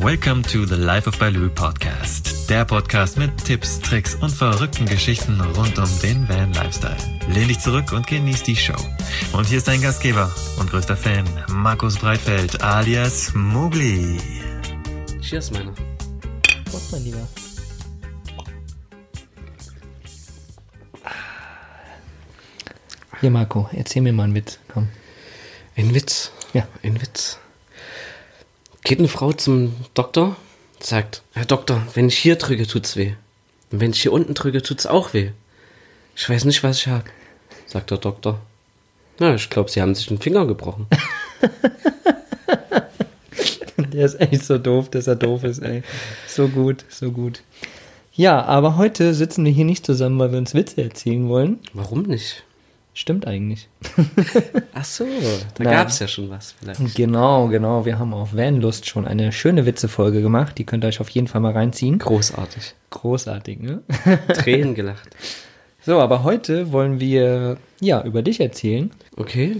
Welcome to the Life of Baloo Podcast. Der Podcast mit Tipps, Tricks und verrückten Geschichten rund um den Van Lifestyle. Lehn dich zurück und genieß die Show. Und hier ist dein Gastgeber und größter Fan, Markus Breitfeld alias Mugli. Cheers, meiner. Prost, mein Lieber. Hier, Marco, erzähl mir mal einen Witz. Komm. Ein Witz. Ja. Ein Witz. Geht eine Frau zum Doktor, sagt, Herr Doktor, wenn ich hier drücke, tut's weh. Und wenn ich hier unten drücke, tut's auch weh. Ich weiß nicht, was ich habe, sagt der Doktor. Na, ich glaube, Sie haben sich den Finger gebrochen. Der ist echt so doof, dass er doof ist, ey. So gut, so gut. Ja, aber heute sitzen wir hier nicht zusammen, weil wir uns Witze erzählen wollen. Warum nicht? Stimmt eigentlich. Ach so, da Nein. gab's ja schon was vielleicht. Genau, genau. Wir haben auf Vanlust schon eine schöne Witzefolge gemacht. Die könnt ihr euch auf jeden Fall mal reinziehen. Großartig. Großartig, ne? Tränen gelacht. So, aber heute wollen wir, ja, über dich erzählen. Okay,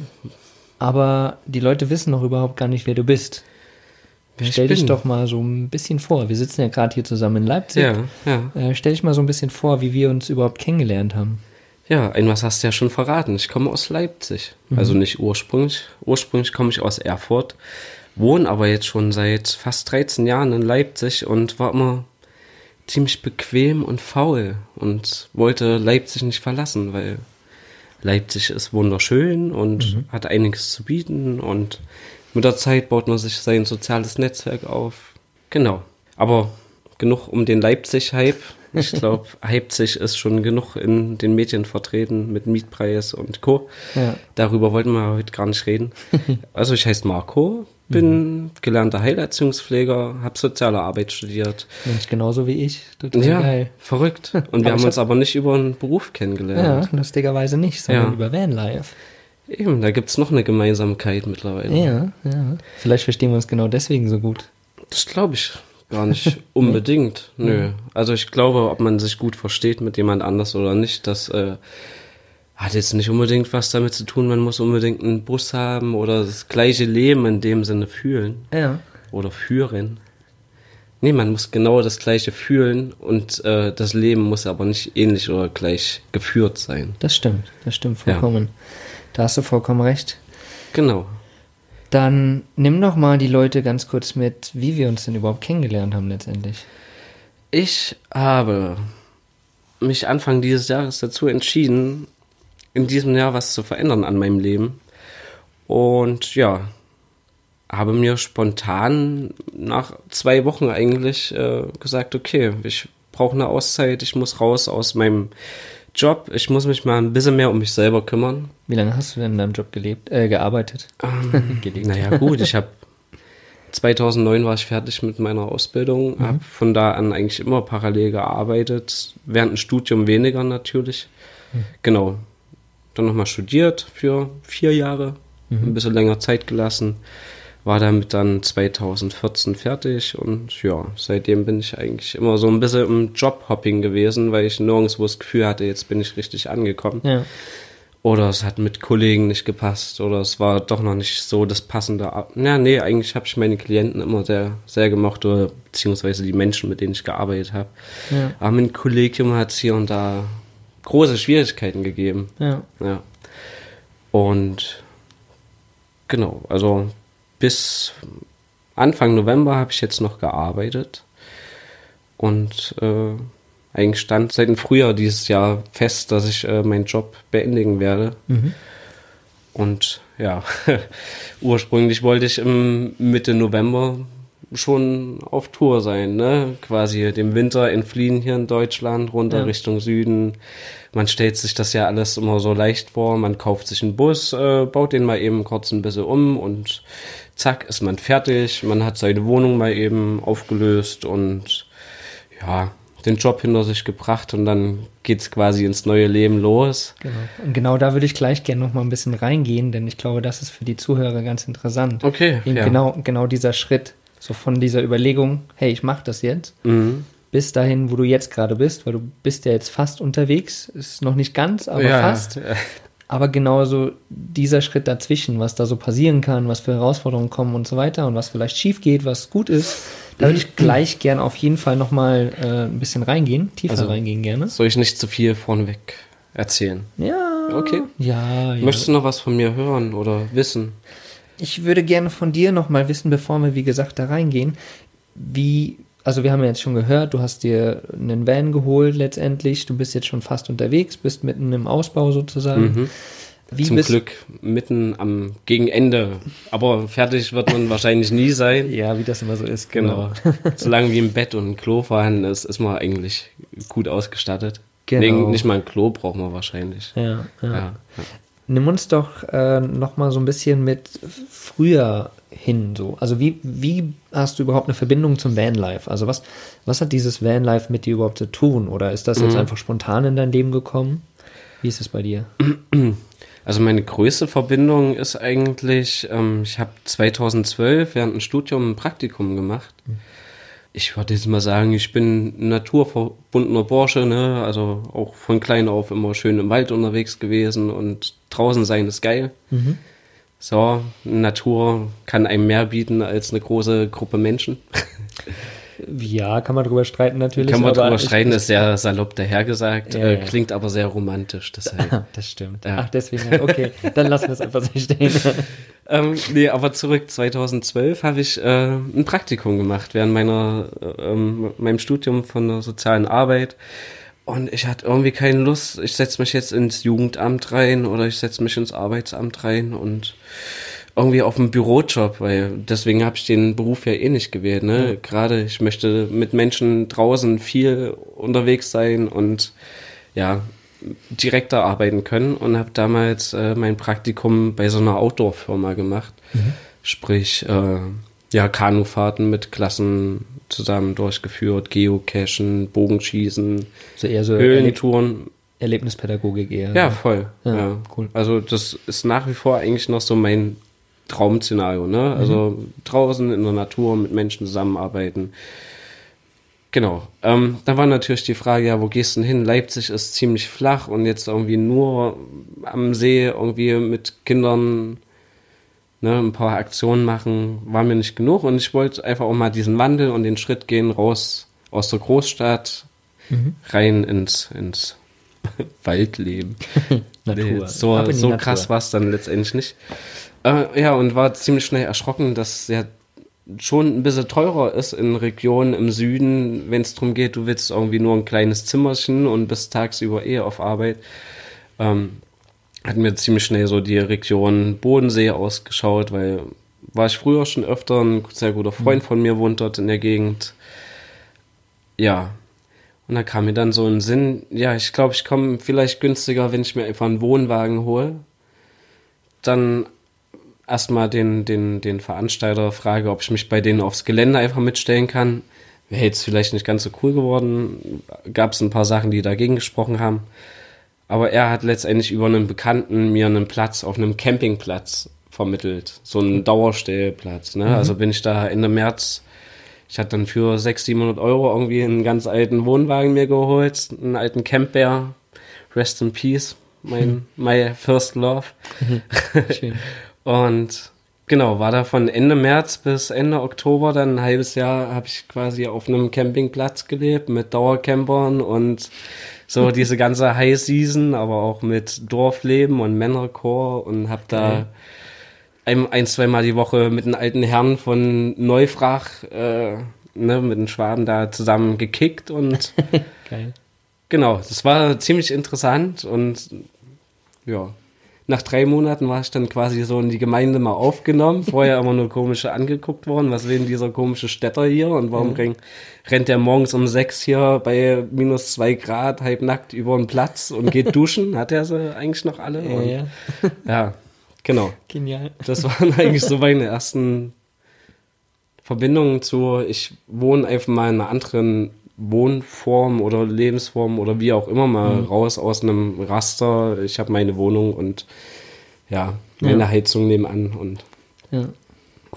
Aber die Leute wissen noch überhaupt gar nicht, wer du bist. wer Stell dich doch mal so ein bisschen vor. Wir sitzen ja gerade hier zusammen in Leipzig. Ja, ja. Äh, stell dich mal so ein bisschen vor, wie wir uns überhaupt kennengelernt haben. Ja, ein was hast du ja schon verraten. Ich komme aus Leipzig. Also nicht ursprünglich. Ursprünglich komme ich aus Erfurt, wohne aber jetzt schon seit fast 13 Jahren in Leipzig und war immer ziemlich bequem und faul und wollte Leipzig nicht verlassen, weil Leipzig ist wunderschön und hat einiges zu bieten und mit der Zeit baut man sich sein soziales Netzwerk auf. Genau. Aber genug um den Leipzig-Hype. Ich glaube, Leipzig ist schon genug in den Medien vertreten mit Mietpreis und Co. Ja. Darüber wollten wir heute gar nicht reden. Also ich heiße Marco, bin gelernter Heilerziehungspfleger, habe soziale Arbeit studiert. Mensch, genauso wie ich. Total Ja, geil. verrückt. Und wir haben uns hab- aber nicht über einen Beruf Ja, kennengelernt. lustigerweise nicht, sondern Ja. über Vanlife. Eben, da gibt's noch eine Gemeinsamkeit mittlerweile. Ja, ja. Vielleicht verstehen wir uns genau deswegen so gut. Das glaube ich gar nicht unbedingt. Nö. Also ich glaube, ob man sich gut versteht mit jemand anders oder nicht, das äh, hat jetzt nicht unbedingt was damit zu tun, man muss unbedingt einen Bus haben oder das gleiche Leben in dem Sinne fühlen Ja. oder führen. Nee, man muss genau das gleiche fühlen und äh, das Leben muss aber nicht ähnlich oder gleich geführt sein. Das stimmt, das stimmt Ja. vollkommen. Da hast du vollkommen recht. Genau. Dann nimm doch mal die Leute ganz kurz mit, wie wir uns denn überhaupt kennengelernt haben letztendlich. Ich habe mich Anfang dieses Jahres dazu entschieden, in diesem Jahr was zu verändern an meinem Leben. Und ja, habe mir spontan nach zwei Wochen eigentlich äh, gesagt, okay, ich brauche eine Auszeit, ich muss raus aus meinem Job, ich muss mich mal ein bisschen mehr um mich selber kümmern. Wie lange hast du denn in deinem Job gelebt, äh, gearbeitet? gelebt. Naja, gut, ich habe 2009 war ich fertig mit meiner Ausbildung, habe von da an eigentlich immer parallel gearbeitet, während dem Studium weniger natürlich. Genau. Dann nochmal studiert für vier Jahre, ein bisschen länger Zeit gelassen, war damit dann 2014 fertig und ja, seitdem bin ich eigentlich immer so ein bisschen im Jobhopping gewesen, weil ich nirgendwo das Gefühl hatte, jetzt bin ich richtig angekommen. Ja. Oder es hat mit Kollegen nicht gepasst oder es war doch noch nicht so das passende. Ja, nee, eigentlich habe ich meine Klienten immer sehr, sehr gemocht oder beziehungsweise die Menschen, mit denen ich gearbeitet habe. Ja. Aber mit dem Kollegium hat es hier und da große Schwierigkeiten gegeben. Ja. Ja. Und genau, also bis Anfang November habe ich jetzt noch gearbeitet und äh, eigentlich stand seit dem Frühjahr dieses Jahr fest, dass ich äh, meinen Job beendigen werde. Und ja, ursprünglich wollte ich im Mitte November schon auf Tour sein, ne? Quasi dem Winter entfliehen hier in Deutschland, runter Ja. Richtung Süden. Man stellt sich das ja alles immer so leicht vor. Man kauft sich einen Bus, äh, baut den mal eben kurz ein bisschen um und zack, ist man fertig. Man hat seine Wohnung mal eben aufgelöst und ja, den Job hinter sich gebracht und dann geht's quasi ins neue Leben los. Genau. Und genau da würde ich gleich gerne noch mal ein bisschen reingehen, denn ich glaube, das ist für die Zuhörer ganz interessant. Okay, ja. Genau, genau dieser Schritt, so von dieser Überlegung, hey, ich mache das jetzt, Mhm. bis dahin, wo du jetzt gerade bist, weil du bist ja jetzt fast unterwegs, ist noch nicht ganz, aber Ja, fast. Aber genauso dieser Schritt dazwischen, was da so passieren kann, was für Herausforderungen kommen und so weiter und was vielleicht schief geht, was gut ist, Da würde ich gleich gern auf jeden Fall nochmal äh, ein bisschen reingehen, tiefer Also- reingehen gerne. Soll ich nicht zu viel vorneweg erzählen? Ja. Okay. Ja, ja. Möchtest du noch was von mir hören oder wissen? Ich würde gerne von dir nochmal wissen, bevor wir, wie gesagt, da reingehen, wie, also wir haben ja jetzt schon gehört, du hast dir einen Van geholt letztendlich, du bist jetzt schon fast unterwegs, bist mitten im Ausbau sozusagen. Wie Mhm. Zum bist, Glück mitten am Gegenende. Aber fertig wird man wahrscheinlich nie sein. Ja, wie das immer so ist. Genau. Solange wie ein Bett und ein Klo vorhanden ist, ist man eigentlich gut ausgestattet. Genau. Nee, nicht mal ein Klo braucht man wahrscheinlich. Ja, ja. Ja. ja. Nimm uns doch äh, nochmal so ein bisschen mit früher hin. So. Also wie, wie hast du überhaupt eine Verbindung zum Vanlife? Also was, was hat dieses Vanlife mit dir überhaupt zu tun? Oder ist das jetzt Mhm. einfach spontan in dein Leben gekommen? Wie ist es bei dir? Also meine größte Verbindung ist eigentlich, ähm, ich habe 2012 während dem Studium ein Praktikum gemacht. Ich würde jetzt mal sagen, ich bin ein naturverbundener Bursche, ne? also auch von klein auf immer schön im Wald unterwegs gewesen und draußen sein ist geil. So, Natur kann einem mehr bieten als eine große Gruppe Menschen. Ja, kann man drüber streiten natürlich. Kann man drüber streiten, ist sehr salopp dahergesagt, Ja, äh, ja. klingt aber sehr romantisch. Deshalb. Das stimmt. Ja. Ach, deswegen. Okay, dann lassen wir es einfach so stehen. Ähm, nee, aber zurück 2012 habe ich äh, ein Praktikum gemacht während meiner äh, ähm, meinem Studium von der sozialen Arbeit und ich hatte irgendwie keine Lust. Ich setze mich jetzt ins Jugendamt rein oder ich setze mich ins Arbeitsamt rein und irgendwie auf einen Bürojob, weil deswegen habe ich den Beruf ja eh nicht gewählt. Ne? Gerade ich möchte mit Menschen draußen viel unterwegs sein und ja direkter arbeiten können und habe damals äh, mein Praktikum bei so einer Outdoor-Firma gemacht. Sprich, äh, ja, Kanufahrten mit Klassen zusammen durchgeführt, Geocachen, Bogenschießen, So eher so Höhlentouren. Erlebnispädagogik eher. Ja, voll. Ja, Ja, cool. Also das ist nach wie vor eigentlich noch so mein Traum-Szenario, ne? Also draußen in der Natur mit Menschen zusammenarbeiten. Genau. Ähm, dann war natürlich die Frage, ja, wo gehst du denn hin? Leipzig ist ziemlich flach und jetzt irgendwie nur am See irgendwie mit Kindern ne, ein paar Aktionen machen, war mir nicht genug und ich wollte einfach auch mal diesen Wandel und den Schritt gehen, raus aus der Großstadt, rein ins, ins Waldleben. Natur. Nee, so so Natur. krass war es dann letztendlich nicht. Äh, ja, und war ziemlich schnell erschrocken, dass es ja schon ein bisschen teurer ist in Regionen im Süden, wenn es darum geht, du willst irgendwie nur ein kleines Zimmerchen und bist tagsüber eh auf Arbeit. Ähm, hat mir ziemlich schnell so die Region Bodensee ausgeschaut, weil war ich früher schon öfter, ein sehr guter Freund von mir wohnt dort in der Gegend. Ja, und da kam mir dann so ein Sinn, ja, ich glaube, ich komme vielleicht günstiger, wenn ich mir einfach einen Wohnwagen hole. Dann erstmal den, den, den Veranstalter frage, ob ich mich bei denen aufs Gelände einfach mitstellen kann. Wäre jetzt vielleicht nicht ganz so cool geworden. Gab es ein paar Sachen, die dagegen gesprochen haben. Aber er hat letztendlich über einen Bekannten mir einen Platz auf einem Campingplatz vermittelt. So einen Dauerstellplatz. Ne? Also bin ich da Ende März ich hatte dann für 600, 700 Euro irgendwie einen ganz alten Wohnwagen mir geholt, einen alten Campbell, Rest in Peace, mein my first love. Und genau, war da von Ende März bis Ende Oktober, dann ein halbes Jahr, habe ich quasi auf einem Campingplatz gelebt mit Dauercampern und so diese ganze High Season, aber auch mit Dorfleben und Männerchor und habe da Geil. ein, ein, zweimal die Woche mit einem alten Herrn von Neufrach, äh, ne, mit den Schwaben da zusammen gekickt und Geil. genau, das war ziemlich interessant und ja, nach drei Monaten war ich dann quasi so in die Gemeinde mal aufgenommen, vorher immer nur komische angeguckt worden, was will denn dieser komische Städter hier und warum rennt, rennt der morgens um sechs hier bei minus zwei Grad halbnackt über den Platz und geht duschen, hat er sie eigentlich noch alle? Ja, Und, ja. ja, genau. Genial. Das waren eigentlich so meine ersten Verbindungen zu, ich wohne einfach mal in einer anderen Wohnform oder Lebensform oder wie auch immer mal raus aus einem Raster. Ich habe meine Wohnung und ja, meine Ja. Heizung nebenan und Ja.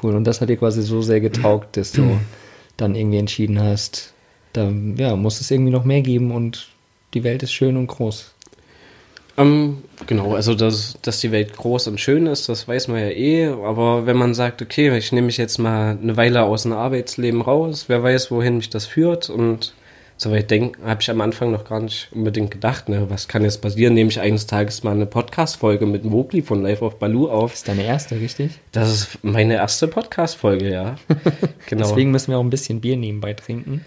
Cool. Und das hat dir quasi so sehr getaugt, dass du dann irgendwie entschieden hast, da ja, muss es irgendwie noch mehr geben und die Welt ist schön und groß. Ähm, genau, also dass, dass die Welt groß und schön ist, das weiß man ja eh. Aber wenn man sagt, okay, ich nehme mich jetzt mal eine Weile aus dem Arbeitsleben raus, wer weiß, wohin mich das führt und soweit denken, habe ich am Anfang noch gar nicht unbedingt gedacht, ne, was kann jetzt passieren? Nehme ich eines Tages mal eine Podcast-Folge mit Mowgli von Live of Baloo auf. Das ist deine erste, richtig? Das ist meine erste Podcast-Folge, ja. genau. Deswegen müssen wir auch ein bisschen Bier nebenbei trinken.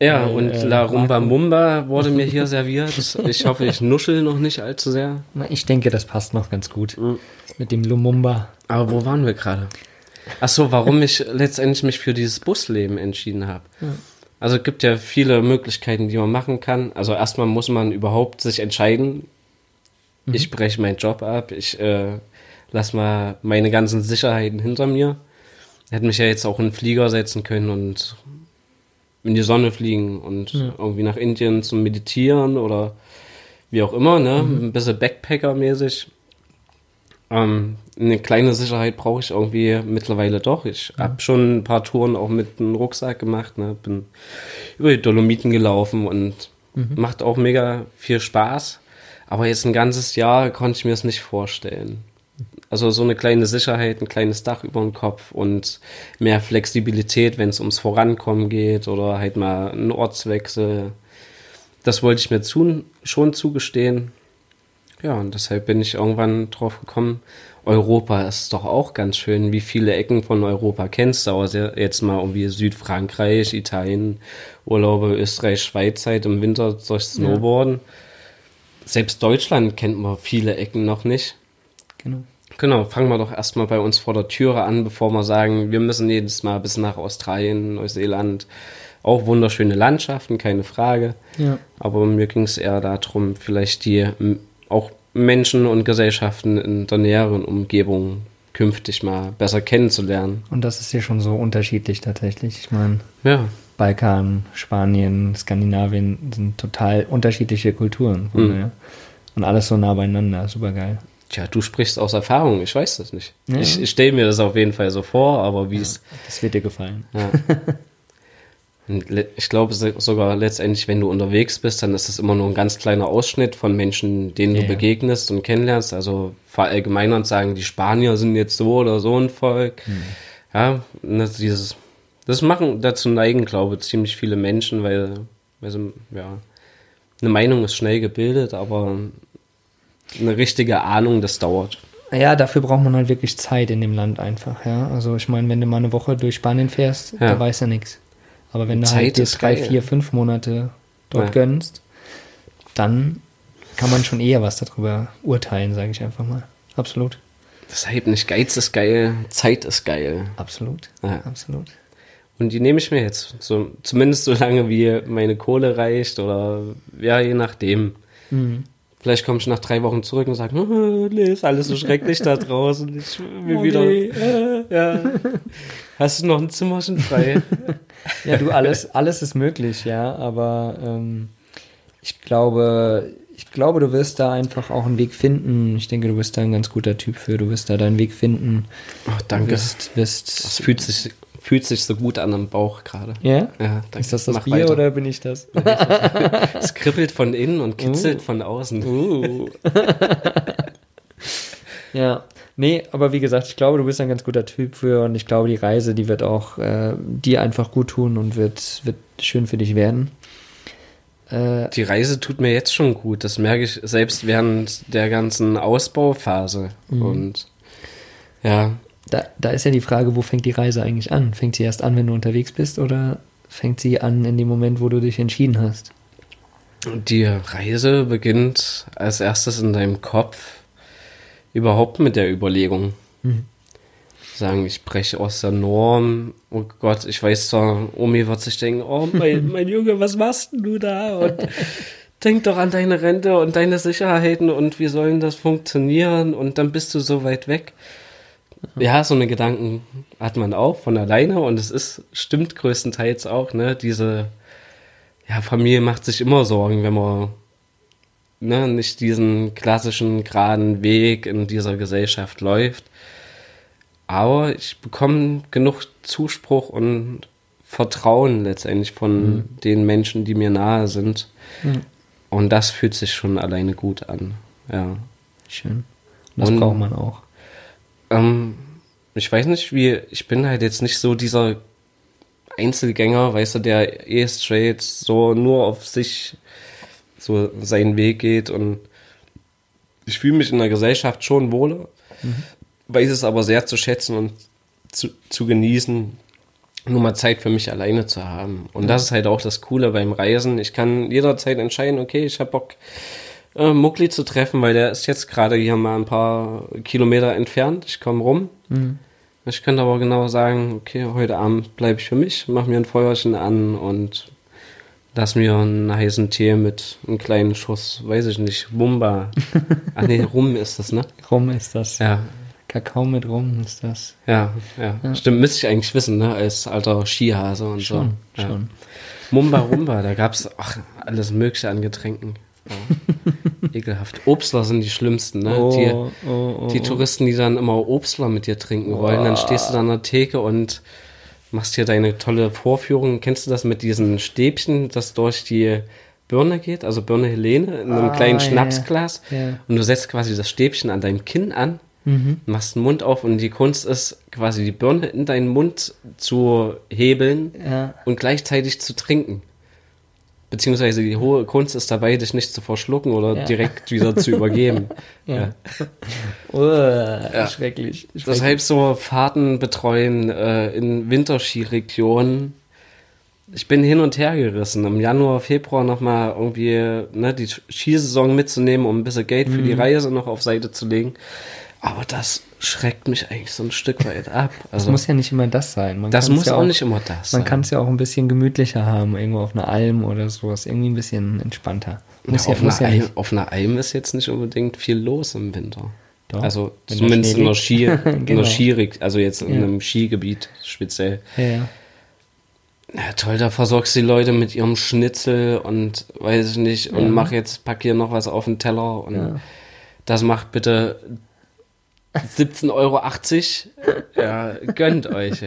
Ja, Weil, und äh, La Rumba Mumba wurde mir hier serviert. Ich hoffe, ich nuschel noch nicht allzu sehr. Ich denke, das passt noch ganz gut. Mhm. Mit dem Lumumba. Aber wo waren wir gerade? Ach so, warum ich letztendlich mich für dieses Busleben entschieden habe. Ja. Also es gibt ja viele Möglichkeiten, die man machen kann. Also erstmal muss man überhaupt sich entscheiden. Mhm. Ich breche meinen Job ab. Ich äh, lasse mal meine ganzen Sicherheiten hinter mir. Hätte mich ja jetzt auch in einen Flieger setzen können und in die Sonne fliegen und ja. irgendwie nach Indien zum Meditieren oder wie auch immer, ne? Mhm. Ein bisschen Backpacker-mäßig. Ähm, eine kleine Sicherheit brauche ich irgendwie mittlerweile doch. Ich ja. habe schon ein paar Touren auch mit einem Rucksack gemacht, ne? bin über die Dolomiten gelaufen und mhm. macht auch mega viel Spaß. Aber jetzt ein ganzes Jahr konnte ich mir das nicht vorstellen. Also so eine kleine Sicherheit, ein kleines Dach über dem Kopf und mehr Flexibilität, wenn es ums Vorankommen geht oder halt mal einen Ortswechsel. Das wollte ich mir zu, schon zugestehen. Ja, und deshalb bin ich irgendwann drauf gekommen, Europa ist doch auch ganz schön. Wie viele Ecken von Europa kennst du? Aber jetzt mal irgendwie Südfrankreich, Italien, Urlaube, Österreich, Schweiz halt im Winter durch Snowboarden. Ja. Selbst Deutschland kennt man viele Ecken noch nicht. Genau. Genau, fangen wir doch erstmal bei uns vor der Türe an, bevor wir sagen, wir müssen jedes Mal bis nach Australien, Neuseeland. Auch wunderschöne Landschaften, keine Frage. Ja. Aber mir ging es eher darum, vielleicht die auch Menschen und Gesellschaften in der näheren Umgebung künftig mal besser kennenzulernen. Und das ist hier schon so unterschiedlich tatsächlich. Ich meine, ja. Balkan, Spanien, Skandinavien sind total unterschiedliche Kulturen. Mhm. Und alles so nah beieinander, super geil. Tja, du sprichst aus Erfahrung, ich weiß das nicht. Ja. Ich, ich stelle mir das auf jeden Fall so vor, aber wie es. Ja, das wird dir gefallen. Ja. ich glaube sogar letztendlich, wenn du unterwegs bist, dann ist das immer nur ein ganz kleiner Ausschnitt von Menschen, denen du begegnest und kennenlernst. Also verallgemeinern sagen, die Spanier sind jetzt so oder so ein Volk. Mhm. Ja, das, dieses, das machen, dazu neigen, glaube ich, ziemlich viele Menschen, weil, weil sie, ja, eine Meinung ist schnell gebildet, aber eine richtige Ahnung, das dauert. Ja, dafür braucht man halt wirklich Zeit in dem Land einfach, ja. Also ich meine, wenn du mal eine Woche durch Spanien fährst, ja. da weiß er nichts. Aber wenn du halt dir drei, geil. vier, fünf Monate dort ja. gönnst, dann kann man schon eher was darüber urteilen, sage ich einfach mal. Absolut. Deshalb nicht Geiz ist geil, Zeit ist geil. Absolut. Ja. Absolut. Und die nehme ich mir jetzt, so, zumindest so lange wie meine Kohle reicht oder ja, je nachdem. Mhm. Vielleicht komme ich nach drei Wochen zurück und sage, oh, nee, ist alles so schrecklich da draußen. Ich will oh, wieder. Nee. ja. Hast du noch ein Zimmerchen frei? ja, du, alles, alles ist möglich, ja, aber ähm, ich glaube, ich glaube, du wirst da einfach auch einen Weg finden. Ich denke, du bist da ein ganz guter Typ für. Du wirst da deinen Weg finden. Ach, danke. Wirst, wirst das fühlt sich fühlt sich so gut an am Bauch gerade. Ja? ja Ist das das Bier weiter. oder bin ich das? es kribbelt von innen und kitzelt uh. von außen. Uh. ja, nee, aber wie gesagt, ich glaube, du bist ein ganz guter Typ für und ich glaube, die Reise, die wird auch äh, dir einfach gut tun und wird, wird schön für dich werden. Äh, die Reise tut mir jetzt schon gut. Das merke ich selbst während der ganzen Ausbauphase. Mhm. Und ja, da, da ist ja die Frage, wo fängt die Reise eigentlich an? Fängt sie erst an, wenn du unterwegs bist oder fängt sie an in dem Moment, wo du dich entschieden hast? Die Reise beginnt als erstes in deinem Kopf überhaupt mit der Überlegung. Mhm. Sagen, ich breche aus der Norm. Oh Gott, ich weiß zwar, Omi wird sich denken, oh mein, mein Junge, was machst du da? Und denk doch an deine Rente und deine Sicherheiten und wie sollen das funktionieren? Und dann bist du so weit weg. Ja, so eine Gedanken hat man auch von alleine und es ist, stimmt größtenteils auch, ne, diese, ja, Familie macht sich immer Sorgen, wenn man, ne, nicht diesen klassischen geraden Weg in dieser Gesellschaft läuft. Aber ich bekomme genug Zuspruch und Vertrauen letztendlich von mhm. den Menschen, die mir nahe sind. Mhm. Und das fühlt sich schon alleine gut an. ja. Schön. Das Und- braucht man auch. Ähm, ich weiß nicht, wie, ich bin halt jetzt nicht so dieser Einzelgänger, weißt du, der eh straight so nur auf sich so seinen Weg geht und ich fühle mich in der Gesellschaft schon wohler, weiß es aber sehr zu schätzen und zu, zu genießen, nur mal Zeit für mich alleine zu haben. Und das ist halt auch das Coole beim Reisen. Ich kann jederzeit entscheiden, okay, ich habe Bock, äh, Muckli zu treffen, weil der ist jetzt gerade hier mal ein paar Kilometer entfernt. Ich komme rum. Ich könnte aber genau sagen, okay, heute Abend bleibe ich für mich, mache mir ein Feuerchen an und lass mir einen heißen Tee mit einem kleinen Schuss, weiß ich nicht, Wumba. Ach nee, Rum ist das, ne? Rum ist das. Ja, Kakao mit Rum ist das. ja, ja. Stimmt, müsste ich eigentlich wissen, ne? Als alter Skihase und Schon, so. Ja. schon. Mumba Rumba, da gab es alles Mögliche an Getränken. Ja. Ekelhaft. Obstler sind die schlimmsten, ne? Oh, die, oh, oh, die oh. Touristen, die dann immer Obstler mit dir trinken wollen, dann stehst du da an der Theke und machst hier deine tolle Vorführung. Kennst du das mit diesen Stäbchen, das durch die Birne geht? Also Birne Helene in einem Ah, kleinen ja, Schnapsglas. ja. Und du setzt quasi das Stäbchen an dein Kinn an, Mhm. machst den Mund auf und die Kunst ist quasi die Birne in deinen Mund zu hebeln Ja. und gleichzeitig zu trinken. Beziehungsweise die hohe Kunst ist dabei, dich nicht zu verschlucken oder Ja. direkt wieder zu übergeben. Ja. Ja. Oh, Schrecklich. Deshalb so Fahrten betreuen äh, in Winterskiregionen. Ich bin hin und her gerissen. Im Januar, Februar nochmal irgendwie ne, die Skisaison mitzunehmen, um ein bisschen Geld für die Mhm. Reise noch auf Seite zu legen. Aber das schreckt mich eigentlich so ein Stück weit ab. Das Also, muss ja nicht immer das sein. Man das muss ja auch nicht immer das Man sein. kann es ja auch ein bisschen gemütlicher haben, irgendwo auf einer Alm oder sowas. Irgendwie ein bisschen entspannter. Muss ja, ja, auf, muss einer ja Alm, auf einer Alm ist jetzt nicht unbedingt viel los im Winter. Doch, also zumindest in der liegt. Ski, Genau. der Ski, also jetzt in Ja. einem Skigebiet speziell. Ja, ja. Ja, toll, da versorgst du die Leute mit ihrem Schnitzel und weiß ich nicht, und mach jetzt, pack hier noch was auf den Teller und das macht bitte 17,80 Euro. Ja, gönnt euch.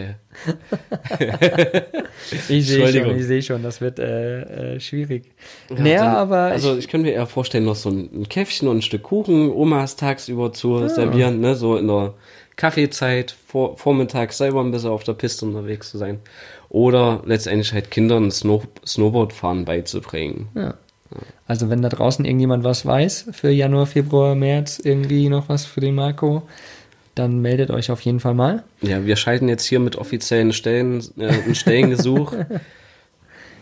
Ich sehe Entschuldigung. schon, ich sehe schon, das wird äh, äh, schwierig. Ja, naja, dann- aber Also ich, ich könnte mir eher vorstellen, noch so ein, ein Käffchen und ein Stück Kuchen Omas tagsüber Ah. zu servieren, ne, so in der Kaffeezeit, vor, vormittags selber ein bisschen auf der Piste unterwegs zu sein. Oder letztendlich halt Kindern Snow, Snowboardfahren beizubringen. ja. Also wenn da draußen irgendjemand was weiß für Januar, Februar, März, irgendwie noch was für den Marco, dann meldet euch auf jeden Fall mal. Ja, wir schalten jetzt hier mit offiziellen Stellen, äh, ein Stellengesuch.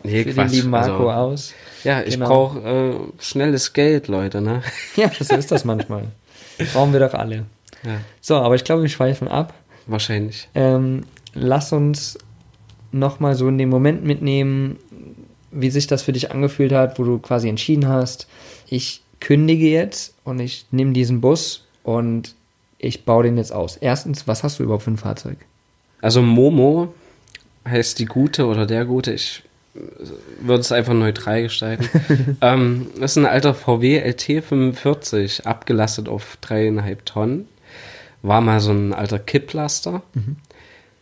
Nee, Für den lieben Marco aus. Ja, ich Genau. brauche äh, schnelles Geld, Leute, ne? Ja, so ist das manchmal. Brauchen wir doch alle. Ja, So, aber ich glaube, wir schweifen ab. wahrscheinlich. Ähm, lass uns nochmal so in den Moment mitnehmen, wie sich das für dich angefühlt hat, wo du quasi entschieden hast, ich kündige jetzt und ich nehme diesen Bus und ich baue den jetzt aus. Erstens, was hast du überhaupt für ein Fahrzeug? Also Momo heißt die Gute oder der Gute. Ich würde es einfach neutral gestalten. ähm, das ist ein alter VW LT45, abgelastet auf dreieinhalb Tonnen. War mal so ein alter Kipplaster.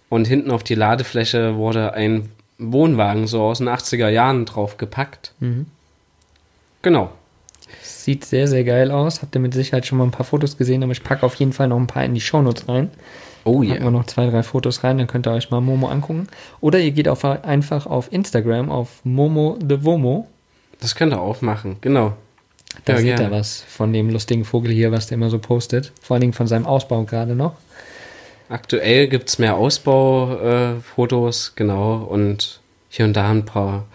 Und hinten auf die Ladefläche wurde ein Wohnwagen so aus den 80er Jahren drauf gepackt. Genau. Sieht sehr, sehr geil aus. Habt ihr mit Sicherheit schon mal ein paar Fotos gesehen, aber ich packe auf jeden Fall noch ein paar in die Shownotes rein. Oh Packen wir noch zwei, drei Fotos rein, dann könnt ihr euch mal Momo angucken. Oder ihr geht auf, einfach auf Instagram auf Momo de Vomo. Das könnt ihr auch machen, genau. Da Ja, seht ihr was von dem lustigen Vogel hier, was der immer so postet. Vor allen Dingen von seinem Ausbau gerade noch. Aktuell gibt es mehr Ausbaufotos, äh, genau, und hier und da ein paar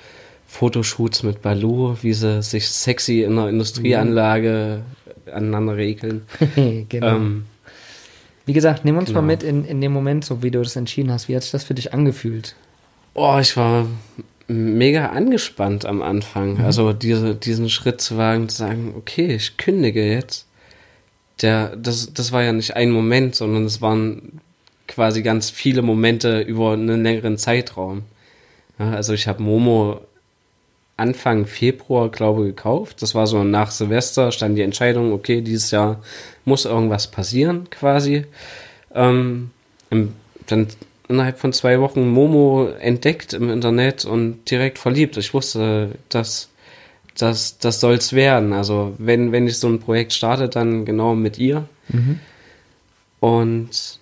Fotoshoots mit Balu, wie sie sich sexy in einer Industrieanlage aneinander regeln. genau. Ähm, wie gesagt, nimm uns genau. mal mit in, in dem Moment, so wie du das entschieden hast. Wie hat sich das für dich angefühlt? oh, ich war mega angespannt am Anfang. Also diese, diesen Schritt zu wagen, zu sagen, okay, ich kündige jetzt. Der, das, das war ja nicht ein Moment, sondern es waren quasi ganz viele Momente über einen längeren Zeitraum. Ja, also ich habe Momo Anfang Februar, glaube ich, gekauft. Das war so nach Silvester, stand die Entscheidung, okay, dieses Jahr muss irgendwas passieren, quasi. Ähm, dann innerhalb von zwei Wochen Momo entdeckt im Internet und direkt verliebt. Ich wusste, dass das, das soll es werden. Also wenn, wenn ich so ein Projekt starte, dann genau mit ihr. Mhm. Und